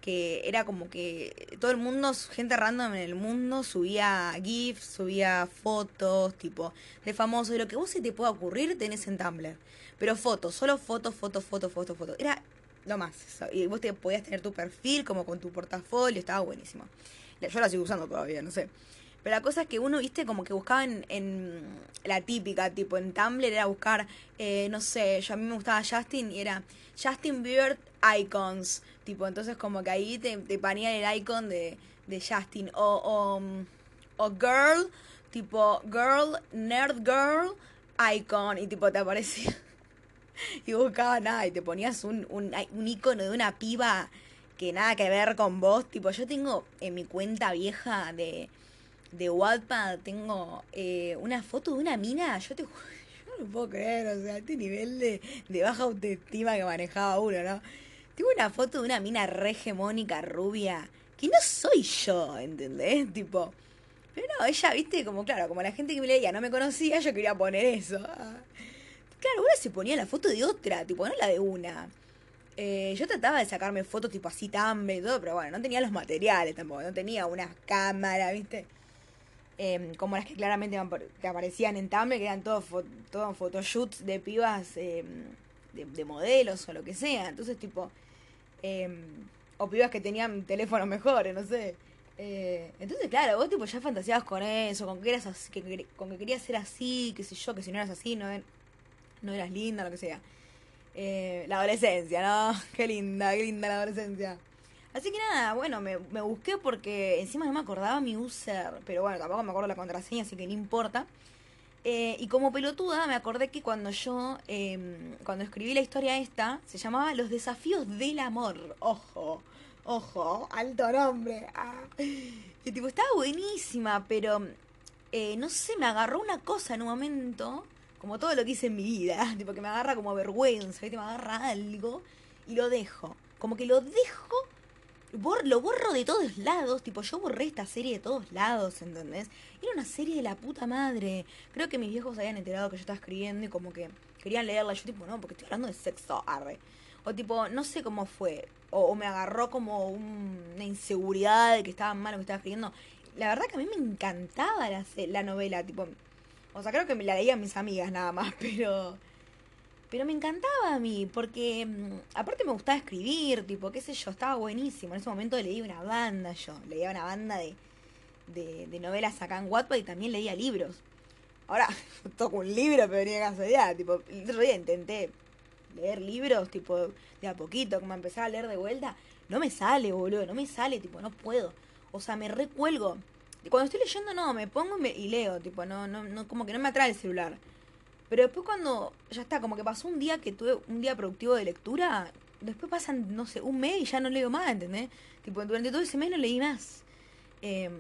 que era como que todo el mundo, gente random en el mundo, subía GIFs, subía fotos, tipo, de famosos, de lo que vos se te pueda ocurrir tenés en Tumblr. Pero fotos, solo fotos, fotos, fotos, fotos, fotos. Era lo más. Y vos te podías tener tu perfil como con tu portafolio, estaba buenísimo. Yo la sigo usando todavía, no sé. Pero la cosa es que uno, viste, como que buscaba en, en la típica, tipo en Tumblr era buscar, eh, no sé, yo a mí me gustaba Justin y era Justin Bieber Icons. Tipo, entonces como que ahí te, te ponía el icon de, de Justin. O, o, mm, o Girl, tipo Girl, Nerd Girl Icon. Y tipo te aparecía. <laughs> Y buscaba nada y te ponías un, un, un icono de una piba que nada que ver con vos. Tipo, yo tengo en mi cuenta vieja de, de Wattpad, tengo eh, una foto de una mina. Yo te <laughs> yo no lo puedo creer, o sea, este nivel de, de baja autoestima que manejaba uno, ¿no? Tengo una foto de una mina re hegemónica, rubia, que no soy yo, ¿entendés? Tipo, pero no, ella, viste, como claro, como la gente que me leía no me conocía, yo quería poner eso. Claro, una se ponía la foto de otra, tipo, no la de una. Eh, yo trataba de sacarme fotos tipo así Tumblr y todo, pero bueno, no tenía los materiales tampoco, no tenía una cámara, ¿viste? Em, como las que claramente te aparecían en Tumblr, que eran todos todo photoshoots de pibas em, de, modelos o lo que sea. Entonces, tipo, em, o pibas que tenían teléfonos mejores, no sé. Eh, entonces, claro, vos tipo ya fantaseabas con eso, con que eras así, que, con que querías ser así, qué sé yo, que si no eras así, no, no eras linda, lo que sea. Eh, la adolescencia, ¿no? <laughs> Qué linda, qué linda la adolescencia. Así que nada, bueno, me, me, busqué porque encima no me acordaba mi user, pero bueno, tampoco me acuerdo la contraseña, así que no importa. Eh, y como pelotuda me acordé que cuando yo, em, cuando escribí la historia esta, se llamaba Los desafíos del amor. Ojo, ojo, alto nombre. Ah. Y tipo, estaba buenísima, pero eh, no sé, me agarró una cosa en un momento como todo lo que hice en mi vida, <laughs> tipo que me agarra como vergüenza, me agarra algo y lo dejo. Como que lo dejo, lo borro de todos lados, tipo yo borré esta serie de todos lados, ¿entendés? Era una serie de la puta madre. Creo que mis viejos habían enterado que yo estaba escribiendo y como que querían leerla. Yo tipo, no, porque estoy hablando de sexo, arre. O tipo, no sé cómo fue. O, me agarró como una inseguridad de que estaba mal lo que estaba escribiendo. La verdad que a mí me encantaba la, la novela, tipo, o sea, creo que me la leían mis amigas nada más, <laughs> pero. Pero me encantaba a mí, porque mm, aparte me gustaba escribir, tipo, qué sé yo, estaba buenísimo. En ese momento leía una banda yo, leía una banda de, de, novelas acá en Wattpad y también leía libros. Ahora, <laughs> toco un libro, pero venía casualidad, tipo, el otro día intenté leer libros, tipo, de a poquito, como empezar a leer de vuelta. No me sale, boludo, no me sale, tipo, no puedo. O sea, me recuelgo cuando estoy leyendo, no, me pongo y, leo, tipo, no, no, no, como que no me atrae el celular. Pero después cuando ya está, como que pasó un día que tuve un día productivo de lectura, después pasan, no sé, un mes y ya no leo más, ¿entendés? Tipo, durante todo ese mes no leí más. Em,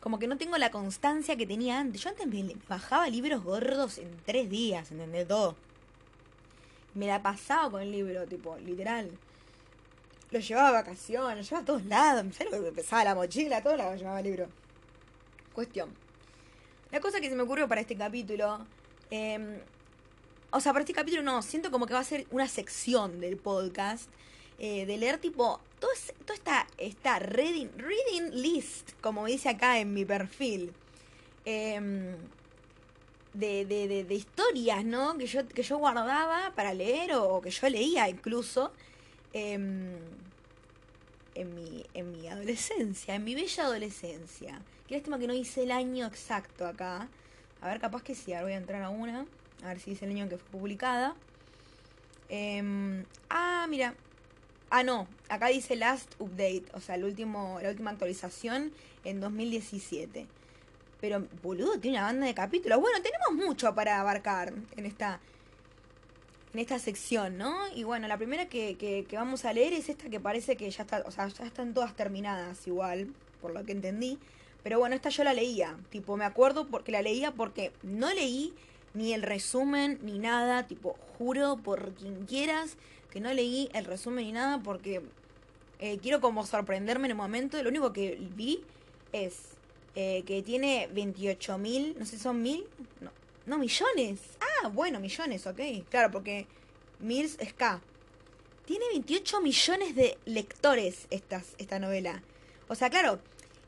como que no tengo la constancia que tenía antes. Yo antes me bajaba libros gordos en tres días, ¿entendés? Todo. Me la pasaba con el libro, tipo, literal. Lo llevaba a vacaciones, lo llevaba a todos lados. Me pesaba la mochila, todo lo llevaba el libro. Cuestión. La cosa que se me ocurrió para este capítulo. Em, o sea, para este capítulo no, siento como que va a ser una sección del podcast. Eh, de leer tipo. Todo, todo esta, esta reading, reading list, como dice acá en mi perfil. Em, de, de, de, historias, ¿no? Que yo, que yo guardaba para leer o, que yo leía incluso. Em, en mi, en mi adolescencia, en mi bella adolescencia. Qué lástima que no hice el año exacto acá. A ver, capaz que sí, ahora voy a entrar a una. A ver si dice el año que fue publicada. Em, ah, mira. Ah, no. Acá dice Last Update. O sea, el último, la última actualización en 2017. Pero, boludo, tiene una banda de capítulos. Bueno, tenemos mucho para abarcar en esta, en esta sección, ¿no? Y bueno, la primera que, que, que, vamos a leer es esta que parece que ya está, o sea, ya están todas terminadas igual, por lo que entendí. Pero bueno, esta yo la leía. Tipo, me acuerdo porque la leía porque no leí ni el resumen ni nada. Tipo, juro por quien quieras que no leí el resumen ni nada porque eh, quiero como sorprenderme en el momento. Lo único que vi es eh, que tiene 28 mil, no sé si son mil, no, no, millones. Ah, bueno, millones, ok. Claro, porque mil es K. Tiene 28 millones de lectores estas, esta novela. O sea, claro,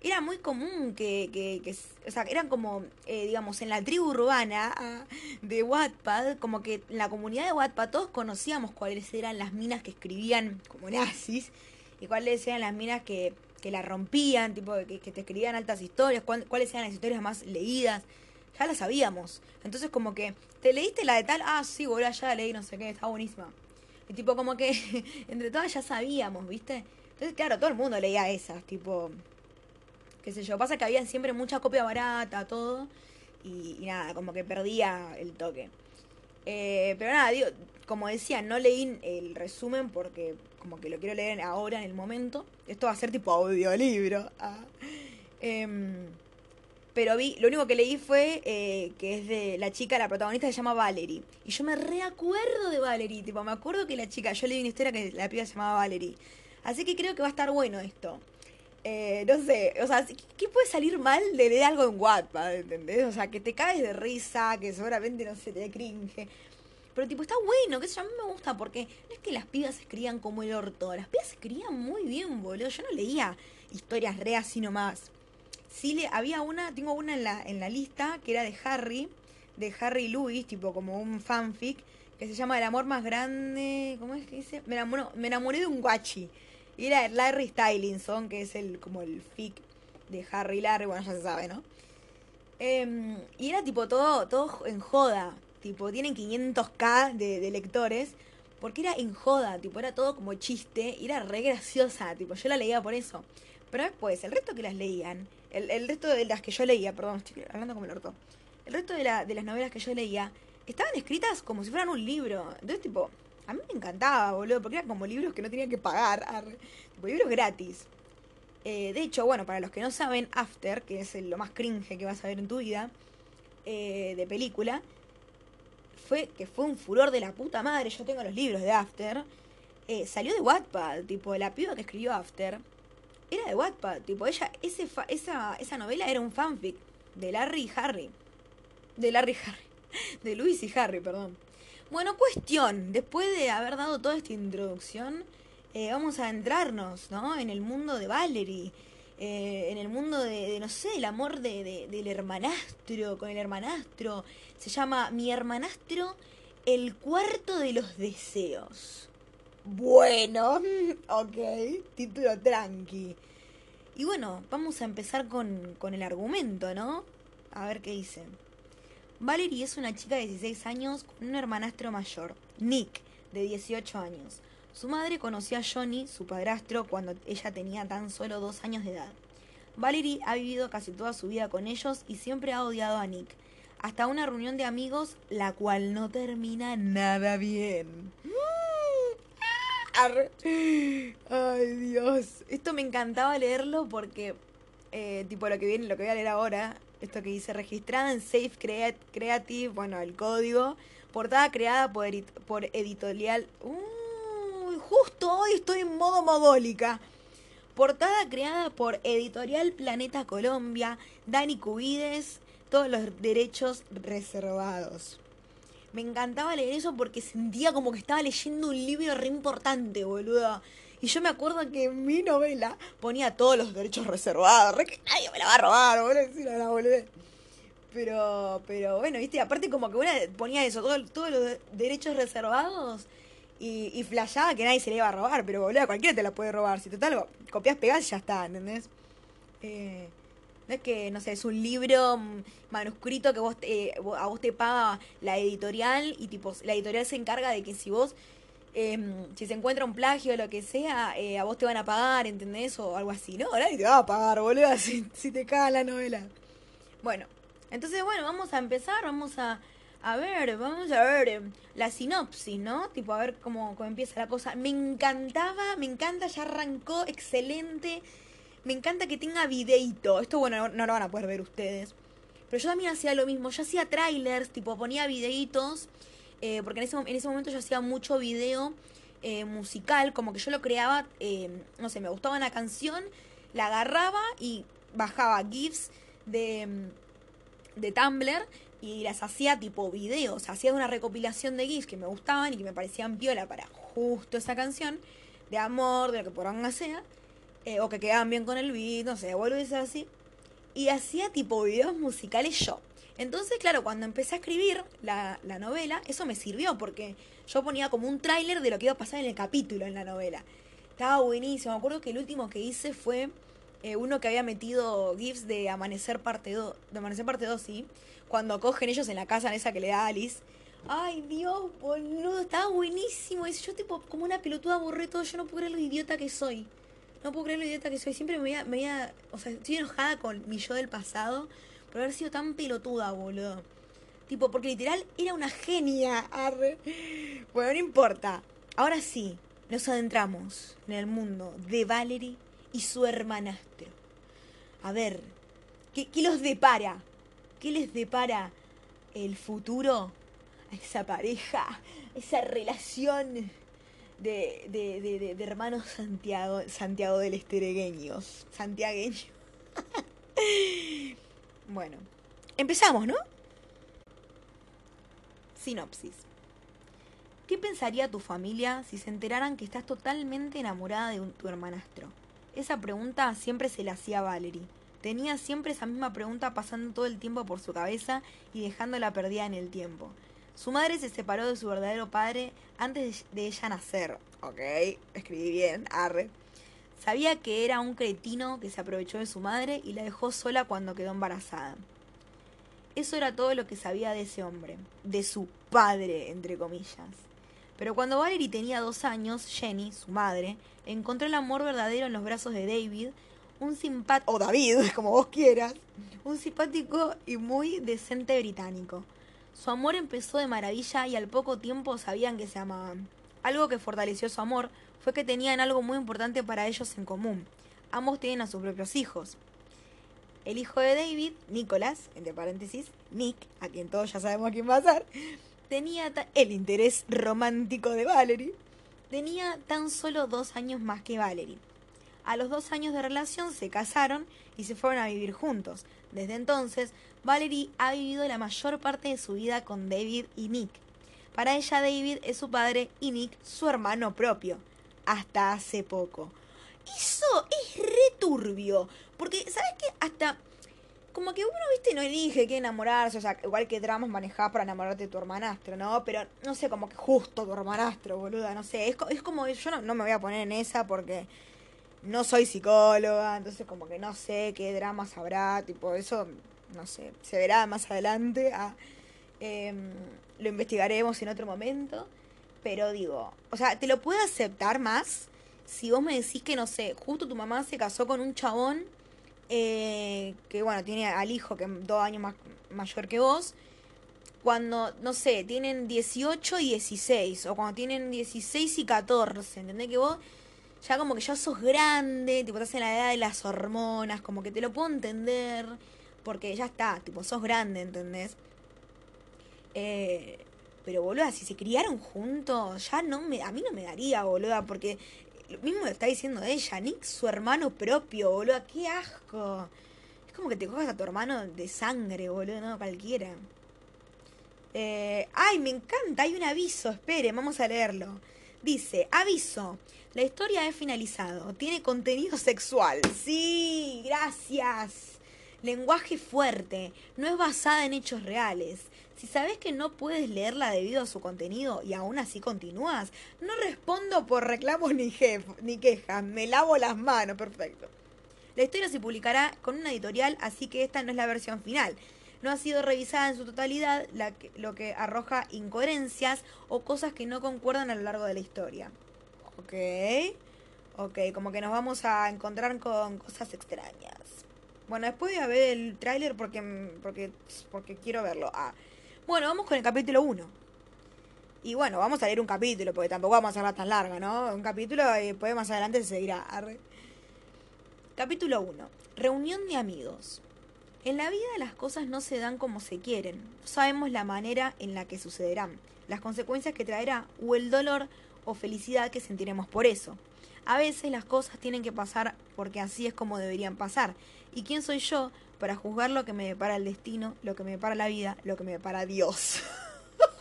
era muy común que, que, que o sea, eran como, eh, digamos, en la tribu urbana de Wattpad, como que en la comunidad de Wattpad todos conocíamos cuáles eran las minas que escribían como nazis y cuáles eran las minas que, que la rompían, tipo, que, que te escribían altas historias, cuáles eran las historias más leídas, ya las sabíamos. Entonces como que, ¿te leíste la de tal? Ah, sí, boludo, ya la leí, no sé qué, está buenísima. Y tipo como que <laughs> entre todas ya sabíamos, ¿viste? Entonces, claro, todo el mundo leía esas, tipo qué sé yo. Pasa que había siempre mucha copia barata, todo. Y, nada, como que perdía el toque. Eh, pero nada, digo, como decía, no leí el resumen porque como que lo quiero leer ahora, en el momento. Esto va a ser tipo audiolibro. Ah. Em, pero vi, lo único que leí fue eh, que es de la chica, la protagonista se llama Valerie. Y yo me reacuerdo de Valerie, tipo, me acuerdo que la chica, yo leí una historia que la piba se llamaba Valerie. Así que creo que va a estar bueno esto. Eh, no sé, o sea, ¿qué puede salir mal de leer algo en Wattpad, ¿entendés? O sea, que te caes de risa, que seguramente, no sé, te cringe. Pero tipo, está bueno, que eso a mí me gusta porque no es que las pibas escribían como el orto, las pibas escribían muy bien, boludo. Yo no leía historias re así nomás. sí le, había una, tengo una en la, en la lista que era de Harry, de Harry Lewis, tipo como un fanfic, que se llama El amor más grande, ¿cómo es que dice? Me enamoré, me enamoré de un guachi. Y era Larry Stylinson, que es el como el fic de Harry Larry, bueno, ya se sabe, ¿no? Em, y era tipo todo, todo en joda. Tipo, tienen 500k de, lectores. Porque era en joda, tipo, era todo como chiste. Y era re graciosa, tipo, yo la leía por eso. Pero después, el resto que las leían, el, el resto de las que yo leía, perdón, estoy hablando como el orto. El resto de, la, de las novelas que yo leía estaban escritas como si fueran un libro. Entonces, tipo, a mí me encantaba, boludo, porque eran como libros que no tenían que pagar, tipo libros gratis. Eh, de hecho, bueno, para los que no saben, After, que es lo más cringe que vas a ver en tu vida, eh, de película, fue que fue un furor de la puta madre. Yo tengo los libros de After. Eh, salió de Wattpad, tipo, la piba que escribió After era de Wattpad, tipo, ella, ese esa, esa novela era un fanfic de Larry y Harry. De Larry y Harry. <laughs> De Luis y Harry, perdón. Bueno, cuestión, después de haber dado toda esta introducción, eh, vamos a entrarnos, ¿no? En el mundo de Valerie, eh, en el mundo de, no sé, el amor de, del hermanastro, con el hermanastro. Se llama Mi hermanastro, el cuarto de los deseos. Bueno, <laughs> ok, título tranqui. Y bueno, vamos a empezar con, con el argumento, ¿no? A ver qué dice. Valerie es una chica de 16 años con un hermanastro mayor, Nick, de 18 años. Su madre conoció a Johnny, su padrastro, cuando ella tenía tan solo dos años de edad. Valerie ha vivido casi toda su vida con ellos y siempre ha odiado a Nick, hasta una reunión de amigos, la cual no termina nada bien. Ay, Dios. Esto me encantaba leerlo porque, eh, tipo, lo que viene, lo que voy a leer ahora, esto que dice registrada en Safe Creative, bueno, el código, portada creada por, por editorial. justo hoy estoy en modo modólica. Portada creada por Editorial Planeta Colombia, Dani Cubides, todos los derechos reservados. Me encantaba leer eso porque sentía como que estaba leyendo un libro re importante, boludo. Y yo me acuerdo que en mi novela ponía todos los derechos reservados. Re que nadie me la va a robar, boludo. la boludez. Pero, pero bueno, viste, aparte como que una ponía eso, todos los derechos reservados y, y flashaba que nadie se le iba a robar, pero boludo, cualquiera te la puede robar. Si total copias, pegas y ya está, ¿entendés? Eh, no es que, no sé, es un libro manuscrito que vos eh, a vos te paga la editorial y tipo, la editorial se encarga de que si vos, em, si se encuentra un plagio o lo que sea, eh, a vos te van a pagar, ¿entendés? O algo así, ¿no? Nadie te va a pagar, boludo, <laughs> si, te caga la novela. Bueno, entonces, bueno, vamos a empezar, vamos a, a ver, vamos a ver em, la sinopsis, ¿no? Tipo, a ver cómo, cómo empieza la cosa. Me encantaba, me encanta, ya arrancó, excelente. Me encanta que tenga videito. Esto, bueno, no, lo van a poder ver ustedes. Pero yo también hacía lo mismo. Yo hacía trailers, tipo ponía videitos. Eh, porque en ese, en ese momento yo hacía mucho video eh, musical. Como que yo lo creaba, eh, no sé, me gustaba una canción, la agarraba y bajaba GIFs de, de Tumblr y las hacía tipo videos. Hacía una recopilación de GIFs que me gustaban y que me parecían piola para justo esa canción. De amor, de lo que por sea. Eh, o que quedaban bien con el beat, no sé, vuelvo a decir así. Y hacía tipo videos musicales yo. Entonces, claro, cuando empecé a escribir la, la novela, eso me sirvió porque yo ponía como un tráiler de lo que iba a pasar en el capítulo en la novela. Estaba buenísimo. Me acuerdo que el último que hice fue eh, uno que había metido GIFs de Amanecer parte 2, de Amanecer parte 2, sí, cuando cogen ellos en la casa en esa que le da Alice. Ay, Dios, boludo, estaba buenísimo. Y yo tipo como una pelotuda aburré todo, yo no puedo creer lo idiota que soy. No puedo creer lo idiota que soy. Siempre me veía, me o sea, estoy enojada con mi yo del pasado por haber sido tan pelotuda, boludo. Tipo, porque literal era una genia. Arre. Bueno, no importa. Ahora sí, nos adentramos en el mundo de Valerie y su hermanastro. A ver, ¿qué, qué los depara? ¿Qué les depara el futuro a esa pareja, esa relación de, de, de, de, hermanos Santiago, Santiago del Esteregueños. Santiagueño. <laughs> bueno, empezamos, ¿no? Sinopsis. ¿Qué pensaría tu familia si se enteraran que estás totalmente enamorada de tu hermanastro? Esa pregunta siempre se la hacía Valerie. Tenía siempre esa misma pregunta pasando todo el tiempo por su cabeza y dejándola perdida en el tiempo. Su madre se separó de su verdadero padre antes de ella nacer. Ok, escribí bien, arre. Sabía que era un cretino que se aprovechó de su madre y la dejó sola cuando quedó embarazada. Eso era todo lo que sabía de ese hombre, de su padre, entre comillas. Pero cuando Valerie tenía dos años, Jenny, su madre, encontró el amor verdadero en los brazos de David, un simpático, o David, <laughs> como vos quieras, un simpático y muy decente británico. Su amor empezó de maravilla y al poco tiempo sabían que se amaban. Algo que fortaleció su amor fue que tenían algo muy importante para ellos en común. Ambos tienen a sus propios hijos. El hijo de David, Nicholas, entre paréntesis, Nick, a quien todos ya sabemos quién va a ser, tenía el interés romántico de Valerie. Tenía tan solo dos años más que Valerie. A los dos años de relación se casaron y se fueron a vivir juntos. Desde entonces, Valerie ha vivido la mayor parte de su vida con David y Nick. Para ella David es su padre y Nick su hermano propio. Hasta hace poco. Eso es returbio. Porque, ¿sabes qué? Hasta como que uno, viste, no elige qué enamorarse, o sea, igual que dramas manejás para enamorarte de tu hermanastro, ¿no? Pero, no sé, como que justo tu hermanastro, boluda, no sé, es, es como, yo no, no, me voy a poner en esa porque no soy psicóloga, entonces como que no sé qué dramas habrá, tipo, eso, no sé, se verá más adelante, ah, em, lo investigaremos en otro momento, pero digo, o sea, te lo puedo aceptar más si vos me decís que, no sé, justo tu mamá se casó con un chabón eh, que bueno, tiene al hijo que es dos años más mayor que vos, cuando, no sé, tienen 18 y 16, o cuando tienen 16 y 14, ¿entendés? Que vos ya como que ya sos grande, tipo, estás en la edad de las hormonas, como que te lo puedo entender, porque ya está, tipo, sos grande, ¿entendés? Eh, pero boluda, si se criaron juntos, ya no me, a mí no me daría, boluda, porque lo mismo está diciendo ella, Nick, su hermano propio, boludo. Qué asco. Es como que te cojas a tu hermano de sangre, boludo, no cualquiera. Eh, ay, me encanta, hay un aviso, espere, vamos a leerlo. Dice, aviso, la historia es finalizado, tiene contenido sexual. Sí, gracias. Lenguaje fuerte, no es basada en hechos reales. Si sabes que no puedes leerla debido a su contenido y aún así continúas, no respondo por reclamos ni, ni quejas, me lavo las manos, perfecto. La historia se publicará con una editorial, así que esta no es la versión final. No ha sido revisada en su totalidad, lo que arroja incoherencias o cosas que no concuerdan a lo largo de la historia. Ok, ok, como que nos vamos a encontrar con cosas extrañas. Bueno, después voy a ver el tráiler porque, porque, porque quiero verlo. Ah. Bueno, vamos con el capítulo 1. Y bueno, vamos a leer un capítulo, porque tampoco vamos a hacerla tan larga, ¿no? Un capítulo y después más adelante se seguirá. Capítulo 1. Reunión de amigos. En la vida las cosas no se dan como se quieren. No sabemos la manera en la que sucederán, las consecuencias que traerá o el dolor o felicidad que sentiremos por eso. A veces las cosas tienen que pasar porque así es como deberían pasar. ¿Y quién soy yo para juzgar lo que me depara el destino, lo que me depara la vida, lo que me depara Dios.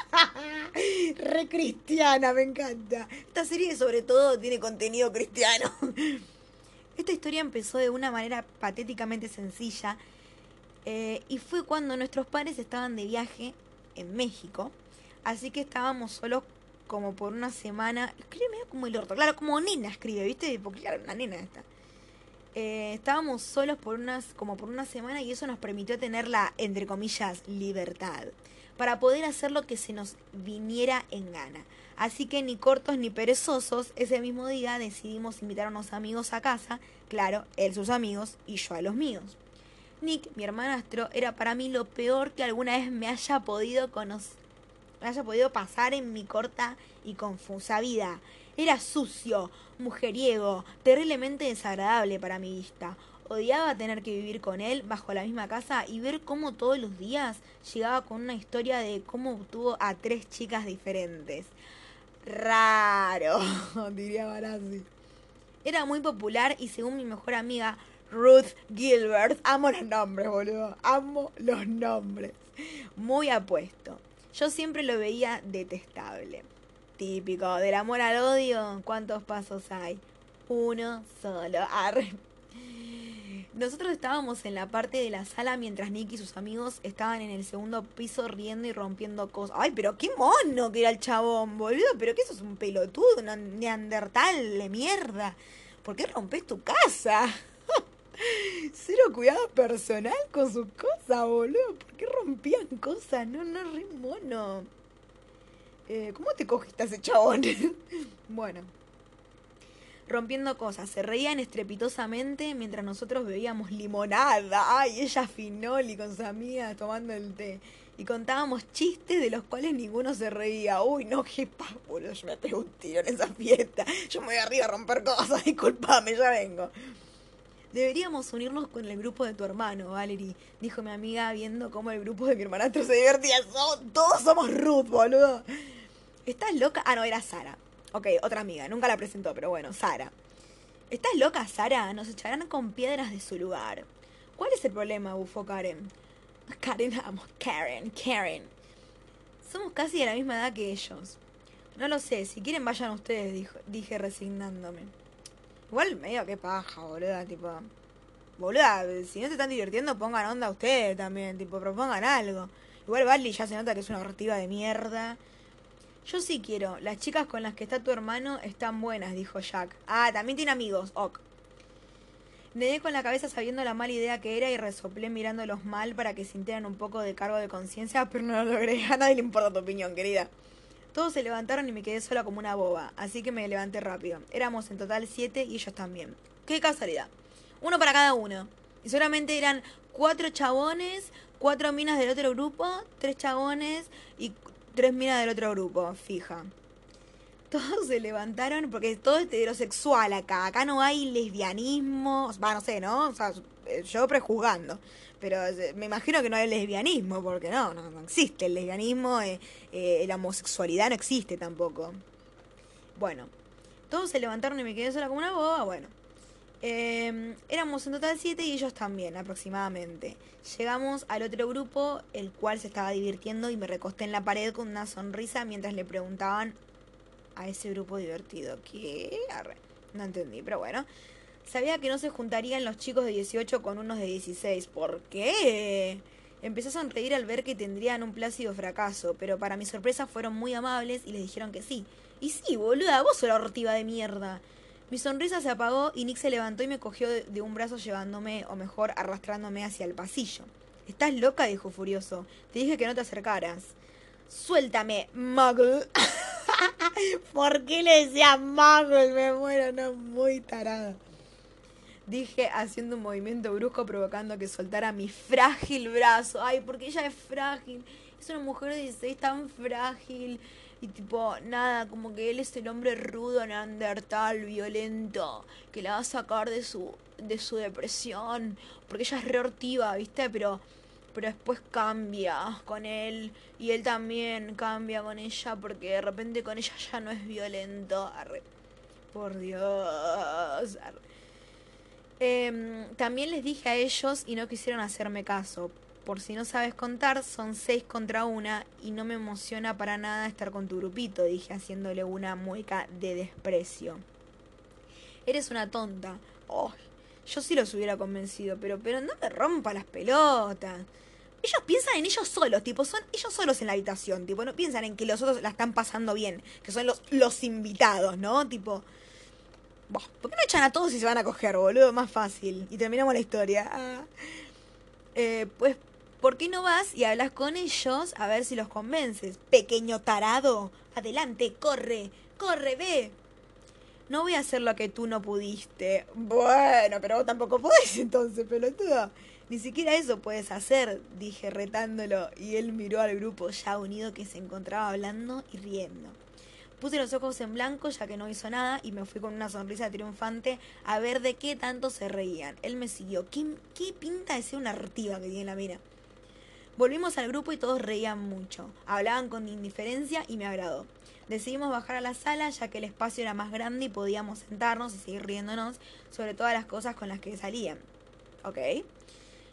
<laughs> Re cristiana, me encanta. Esta serie sobre todo tiene contenido cristiano. Esta historia empezó de una manera patéticamente sencilla eh, y fue cuando nuestros padres estaban de viaje en México, así que estábamos solos como por una semana. Escribe medio como el orto, claro, como nena escribe, ¿viste? Porque claro, una nena esta. Eh, estábamos solos por unas, como por una semana y eso nos permitió tener la, entre comillas, libertad para poder hacer lo que se nos viniera en gana. Así que ni cortos ni perezosos, ese mismo día decidimos invitar a unos amigos a casa, claro, él sus amigos y yo a los míos. Nick, mi hermanastro, era para mí lo peor que alguna vez me haya podido conocer, me haya podido pasar en mi corta y confusa vida. Era sucio, mujeriego, terriblemente desagradable para mi vista. Odiaba tener que vivir con él bajo la misma casa y ver cómo todos los días llegaba con una historia de cómo obtuvo a tres chicas diferentes. Raro, <laughs> diría Barassi. Era muy popular y según mi mejor amiga Ruth Gilbert, amo los nombres, boludo, amo los nombres. Muy apuesto. Yo siempre lo veía detestable. Típico, del amor al odio, ¿cuántos pasos hay? Uno solo. Nosotros estábamos en la parte de la sala mientras Nick y sus amigos estaban en el segundo piso riendo y rompiendo cosas. Ay, pero qué mono que era el chabón, boludo. Pero que eso es un pelotudo, un neandertal de mierda. ¿Por qué rompes tu casa? <laughs> Cero cuidado personal con sus cosas, boludo. ¿Por qué rompían cosas? No, no, re mono. Eh, ¿Cómo te cogiste a ese chabón? <laughs> bueno rompiendo cosas. Se reían estrepitosamente mientras nosotros bebíamos limonada. Ay, ella finoli con sus amigas tomando el té. Y contábamos chistes de los cuales ninguno se reía. Uy, no, qué boludo. Yo me pegué un tiro en esa fiesta. Yo me voy arriba a romper cosas. <laughs> Disculpame, ya vengo. Deberíamos unirnos con el grupo de tu hermano, Valerie, dijo mi amiga viendo cómo el grupo de mi hermanastro se divertía. todos somos Ruth, boludo. ¿Estás loca? Ah, no, era Sara. Ok, otra amiga, nunca la presentó, pero bueno, Sara. ¿Estás loca, Sara? Nos echarán con piedras de su lugar. ¿Cuál es el problema? bufó Karen. Karen, vamos, Karen, Karen. Somos casi de la misma edad que ellos. No lo sé, si quieren vayan ustedes, dijo, dije resignándome. Igual medio que paja, boluda, tipo. Boluda, si no te están divirtiendo, pongan onda ustedes también, tipo, propongan algo. Igual Barley ya se nota que es una narrativa de mierda. Yo sí quiero. Las chicas con las que está tu hermano están buenas, dijo Jack. Ah, también tiene amigos. Ok. Nedé con la cabeza sabiendo la mala idea que era y resoplé mirándolos mal para que sintieran un poco de cargo de conciencia, pero no lo logré. <laughs> A nadie le importa tu opinión, querida. Todos se levantaron y me quedé sola como una boba, así que me levanté rápido. Éramos en total siete y ellos también. Qué casualidad. Uno para cada uno. Y solamente eran cuatro chabones, cuatro minas del otro grupo, tres chabones y tres minas del otro grupo, fija. Todos se levantaron porque todo es heterosexual acá. Acá no hay lesbianismo. Va, no sé, ¿no? O sea, eh, yo prejuzgando. Pero eh, me imagino que no hay lesbianismo, porque no, no, existe el lesbianismo. Eh, la homosexualidad no existe tampoco. Bueno, todos se levantaron y me quedé sola como una boba. Bueno, eh, éramos en total siete y ellos también, aproximadamente. Llegamos al otro grupo, el cual se estaba divirtiendo y me recosté en la pared con una sonrisa mientras le preguntaban a ese grupo divertido. ¿Qué? No entendí, pero bueno. Sabía que no se juntarían los chicos de 18 con unos de 16. ¿Por qué? Empecé a sonreír al ver que tendrían un plácido fracaso, pero para mi sorpresa fueron muy amables y les dijeron que sí. Y sí, boluda, vos sos la hortiva de mierda. Mi sonrisa se apagó y Nick se levantó y me cogió de, un brazo llevándome, o mejor, arrastrándome hacia el pasillo. ¿Estás loca? dijo furioso. Te dije que no te acercaras. Suéltame, Muggle. <laughs> ¿Por qué le decía Muggle? Me muero, no, muy tarada. Dije haciendo un movimiento brusco provocando que soltara mi frágil brazo. Ay, porque ella es frágil. Es una mujer de 16 tan frágil. Y tipo, nada, como que él es el hombre rudo, neandertal, violento, que la va a sacar de su, de su depresión. Porque ella es reortiva, ¿viste? Pero, pero después cambia con él. Y él también cambia con ella porque de repente con ella ya no es violento. Por Dios. Em, también les dije a ellos y no quisieron hacerme caso por si no sabes contar, son seis contra una y no me emociona para nada estar con tu grupito, dije haciéndole una mueca de desprecio. Eres una tonta. Oh, yo sí los hubiera convencido, pero, pero no me rompa las pelotas. Ellos piensan en ellos solos, tipo, son ellos solos en la habitación, tipo, no piensan en que los otros la están pasando bien, que son los, los invitados, ¿no? Tipo, ¿por qué no echan a todos y se van a coger, boludo? Más fácil. Y terminamos la historia. Ah. Eh, pues ¿Por qué no vas y hablas con ellos a ver si los convences? Pequeño tarado. Adelante, corre, corre, ve. No voy a hacer lo que tú no pudiste. Bueno, pero vos tampoco podés <laughs> entonces, pelotudo. Ni siquiera eso puedes hacer, dije retándolo, y él miró al grupo ya unido que se encontraba hablando y riendo. Puse los ojos en blanco ya que no hizo nada y me fui con una sonrisa triunfante a ver de qué tanto se reían. Él me siguió. ¿Qué, qué pinta de ser una artiva que tiene la mina? Volvimos al grupo y todos reían mucho. Hablaban con indiferencia y me agradó. Decidimos bajar a la sala ya que el espacio era más grande y podíamos sentarnos y seguir riéndonos sobre todas las cosas con las que salían. ¿Ok?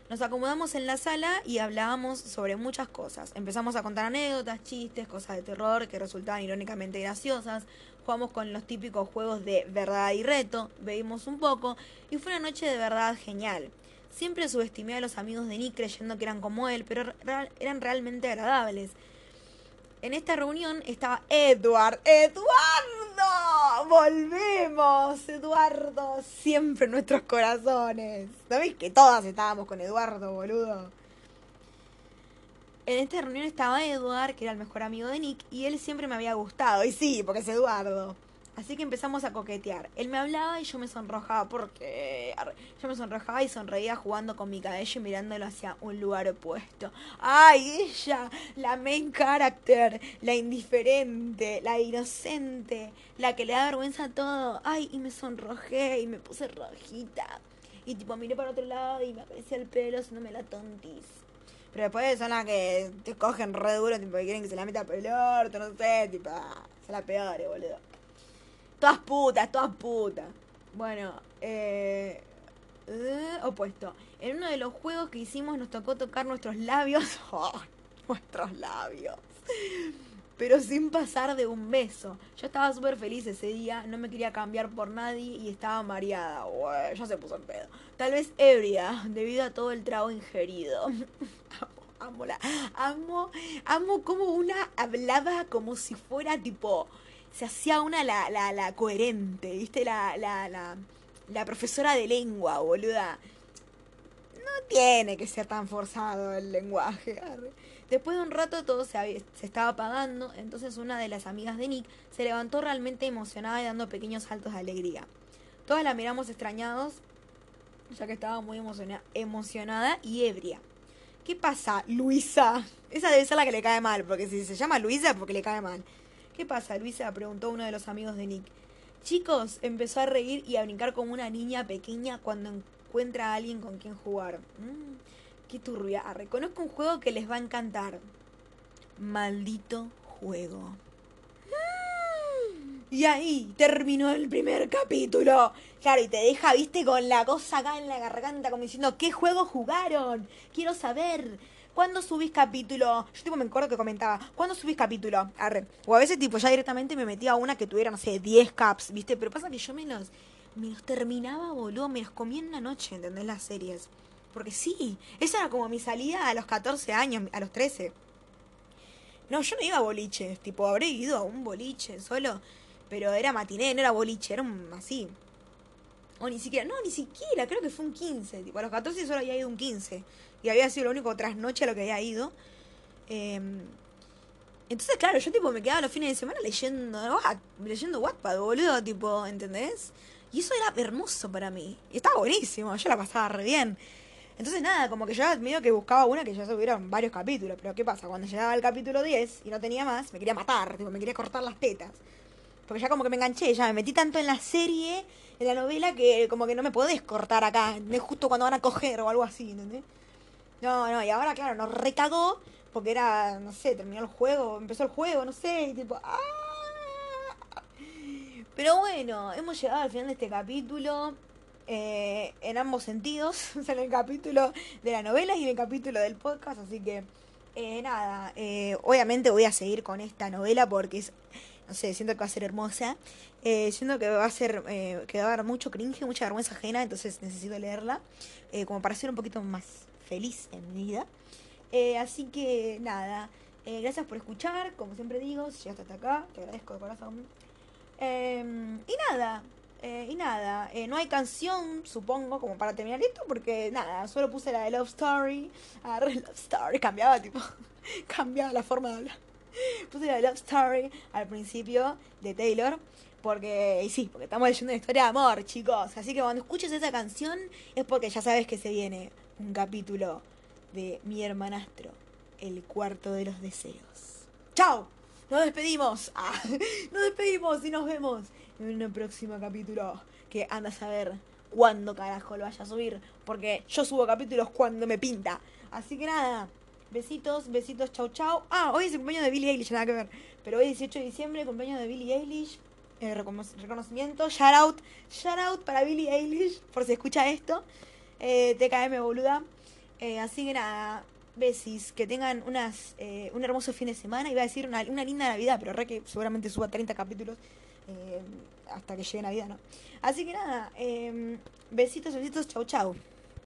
Nos acomodamos en la sala y hablábamos sobre muchas cosas. Empezamos a contar anécdotas, chistes, cosas de terror que resultaban irónicamente graciosas. Jugamos con los típicos juegos de verdad y reto, bebimos un poco y fue una noche de verdad genial. Siempre subestimé a los amigos de Nick creyendo que eran como él, pero eran realmente agradables. En esta reunión estaba Edward. ¡Eduardo! ¡Volvemos! Eduardo, siempre en nuestros corazones. ¿No que todas estábamos con Eduardo, boludo? En esta reunión estaba Edward, que era el mejor amigo de Nick, y él siempre me había gustado. Y sí, porque es Eduardo. Así que empezamos a coquetear. Él me hablaba y yo me sonrojaba porque yo me sonrojaba y sonreía jugando con mi cabello y mirándolo hacia un lugar opuesto. ¡Ay, ella! La main character, la indiferente, la inocente, la que le da vergüenza a todo. ¡Ay! Y me sonrojé y me puse rojita. Y tipo miré para otro lado y me aparecía el pelo haciéndome la tontis. Pero después son las que te cogen re duro, tipo que quieren que se la meta por el orto, no sé, tipo, ah, son las peores, boludo. Todas putas, todas putas. Bueno, eh, eh, opuesto. En uno de los juegos que hicimos nos tocó tocar nuestros labios. <laughs> Oh, nuestros labios. Pero sin pasar de un beso. Yo estaba súper feliz ese día, no me quería cambiar por nadie y estaba mareada. ya se puso en pedo. Tal vez ebria, debido a todo el trago ingerido. <laughs> amo, la, amo, amo como una hablaba como si fuera tipo se hacía una la, la, la coherente, ¿viste? La, la, la, la profesora de lengua, boluda. No tiene que ser tan forzado el lenguaje. Después de un rato todo se, se estaba apagando, entonces una de las amigas de Nick se levantó realmente emocionada y dando pequeños saltos de alegría. Todas la miramos extrañados, ya que estaba muy emocionada y ebria. ¿Qué pasa, Luisa? Esa debe ser la que le cae mal, porque si se llama Luisa es porque le cae mal. ¿Qué pasa, Luisa? preguntó uno de los amigos de Nick. Chicos, empezó a reír y a brincar como una niña pequeña cuando encuentra a alguien con quien jugar. Mm, qué turbia. Reconozco un juego que les va a encantar. Maldito juego. Y ahí terminó el primer capítulo. Claro, y te deja, viste, con la cosa acá en la garganta, como diciendo, ¿qué juego jugaron? Quiero saber. ¿Cuándo subís capítulo? Yo tipo me acuerdo que comentaba, ¿cuándo subís capítulo? Arre. O a veces tipo ya directamente me metía a una que tuviera, no sé, 10 caps, ¿viste? Pero pasa que yo me los, me los terminaba, boludo, me los comía en la noche, ¿entendés? Las series. Porque sí, esa era como mi salida a los 14 años, a los 13. No, yo no iba a boliches, tipo, habré ido a un boliche solo, pero era matiné, no era boliche, era un así. O ni siquiera, no, ni siquiera, creo que fue un 15, tipo, a los 14 solo había ido un 15 y había sido lo único trasnoche a lo que había ido. Em, entonces, claro, yo tipo me quedaba los fines de semana leyendo, leyendo Wattpad, boludo, tipo, ¿entendés? Y eso era hermoso para mí. Y estaba buenísimo, yo la pasaba re bien. Entonces, nada, como que yo medio que buscaba una que ya se hubieran varios capítulos. Pero ¿qué pasa? Cuando llegaba al capítulo 10 y no tenía más, me quería matar, tipo, me quería cortar las tetas. Porque ya como que me enganché, ya me metí tanto en la serie, en la novela, que como que no me podés cortar acá, justo cuando van a coger o algo así, ¿entendés? No, no, y ahora, claro, nos recagó porque era, no sé, terminó el juego, empezó el juego, no sé, y tipo, ¡ah! Pero bueno, hemos llegado al final de este capítulo. Eh, en ambos sentidos, <laughs> en el capítulo de la novela y en el capítulo del podcast, así que eh, nada, eh, obviamente voy a seguir con esta novela porque es, no sé, siento que va a ser hermosa, siento que va a ser, que va a dar mucho cringe, mucha vergüenza ajena, entonces necesito leerla, como para ser un poquito más feliz en mi vida. Eh, así que nada, eh, gracias por escuchar, como siempre digo, si llegaste hasta acá, te agradezco de corazón. Em, y nada, eh, y nada, no hay canción, supongo, como para terminar esto, porque nada, solo puse la de Love Story, agarré Love Story, cambiaba tipo, <laughs> cambiaba la forma de hablar. Puse la Love Story al principio de Taylor. Porque, y sí, porque estamos leyendo una historia de amor, chicos. Así que cuando escuches esa canción es porque ya sabes que se viene un capítulo de Mi hermanastro, el cuarto de los deseos. ¡Chao! Nos despedimos. <laughs> Ah, nos despedimos y nos vemos en un próximo capítulo que anda a saber cuándo carajo lo vaya a subir. Porque yo subo capítulos cuando me pinta. Así que nada. Besitos, besitos, chau chau. Ah, hoy es el cumpleaños de Billie Eilish, nada que ver. Pero hoy 18 de diciembre, cumpleaños de Billie Eilish. Eh, reconocimiento, shout out, shout out para Billie Eilish, por si escucha esto eh, TKM boluda. Eh, así que nada, besis, que tengan unas eh, un hermoso fin de semana. Iba a decir una, una linda Navidad, pero re que seguramente suba 30 capítulos eh, hasta que llegue Navidad, ¿no? Así que nada, besitos, besitos, chau chau.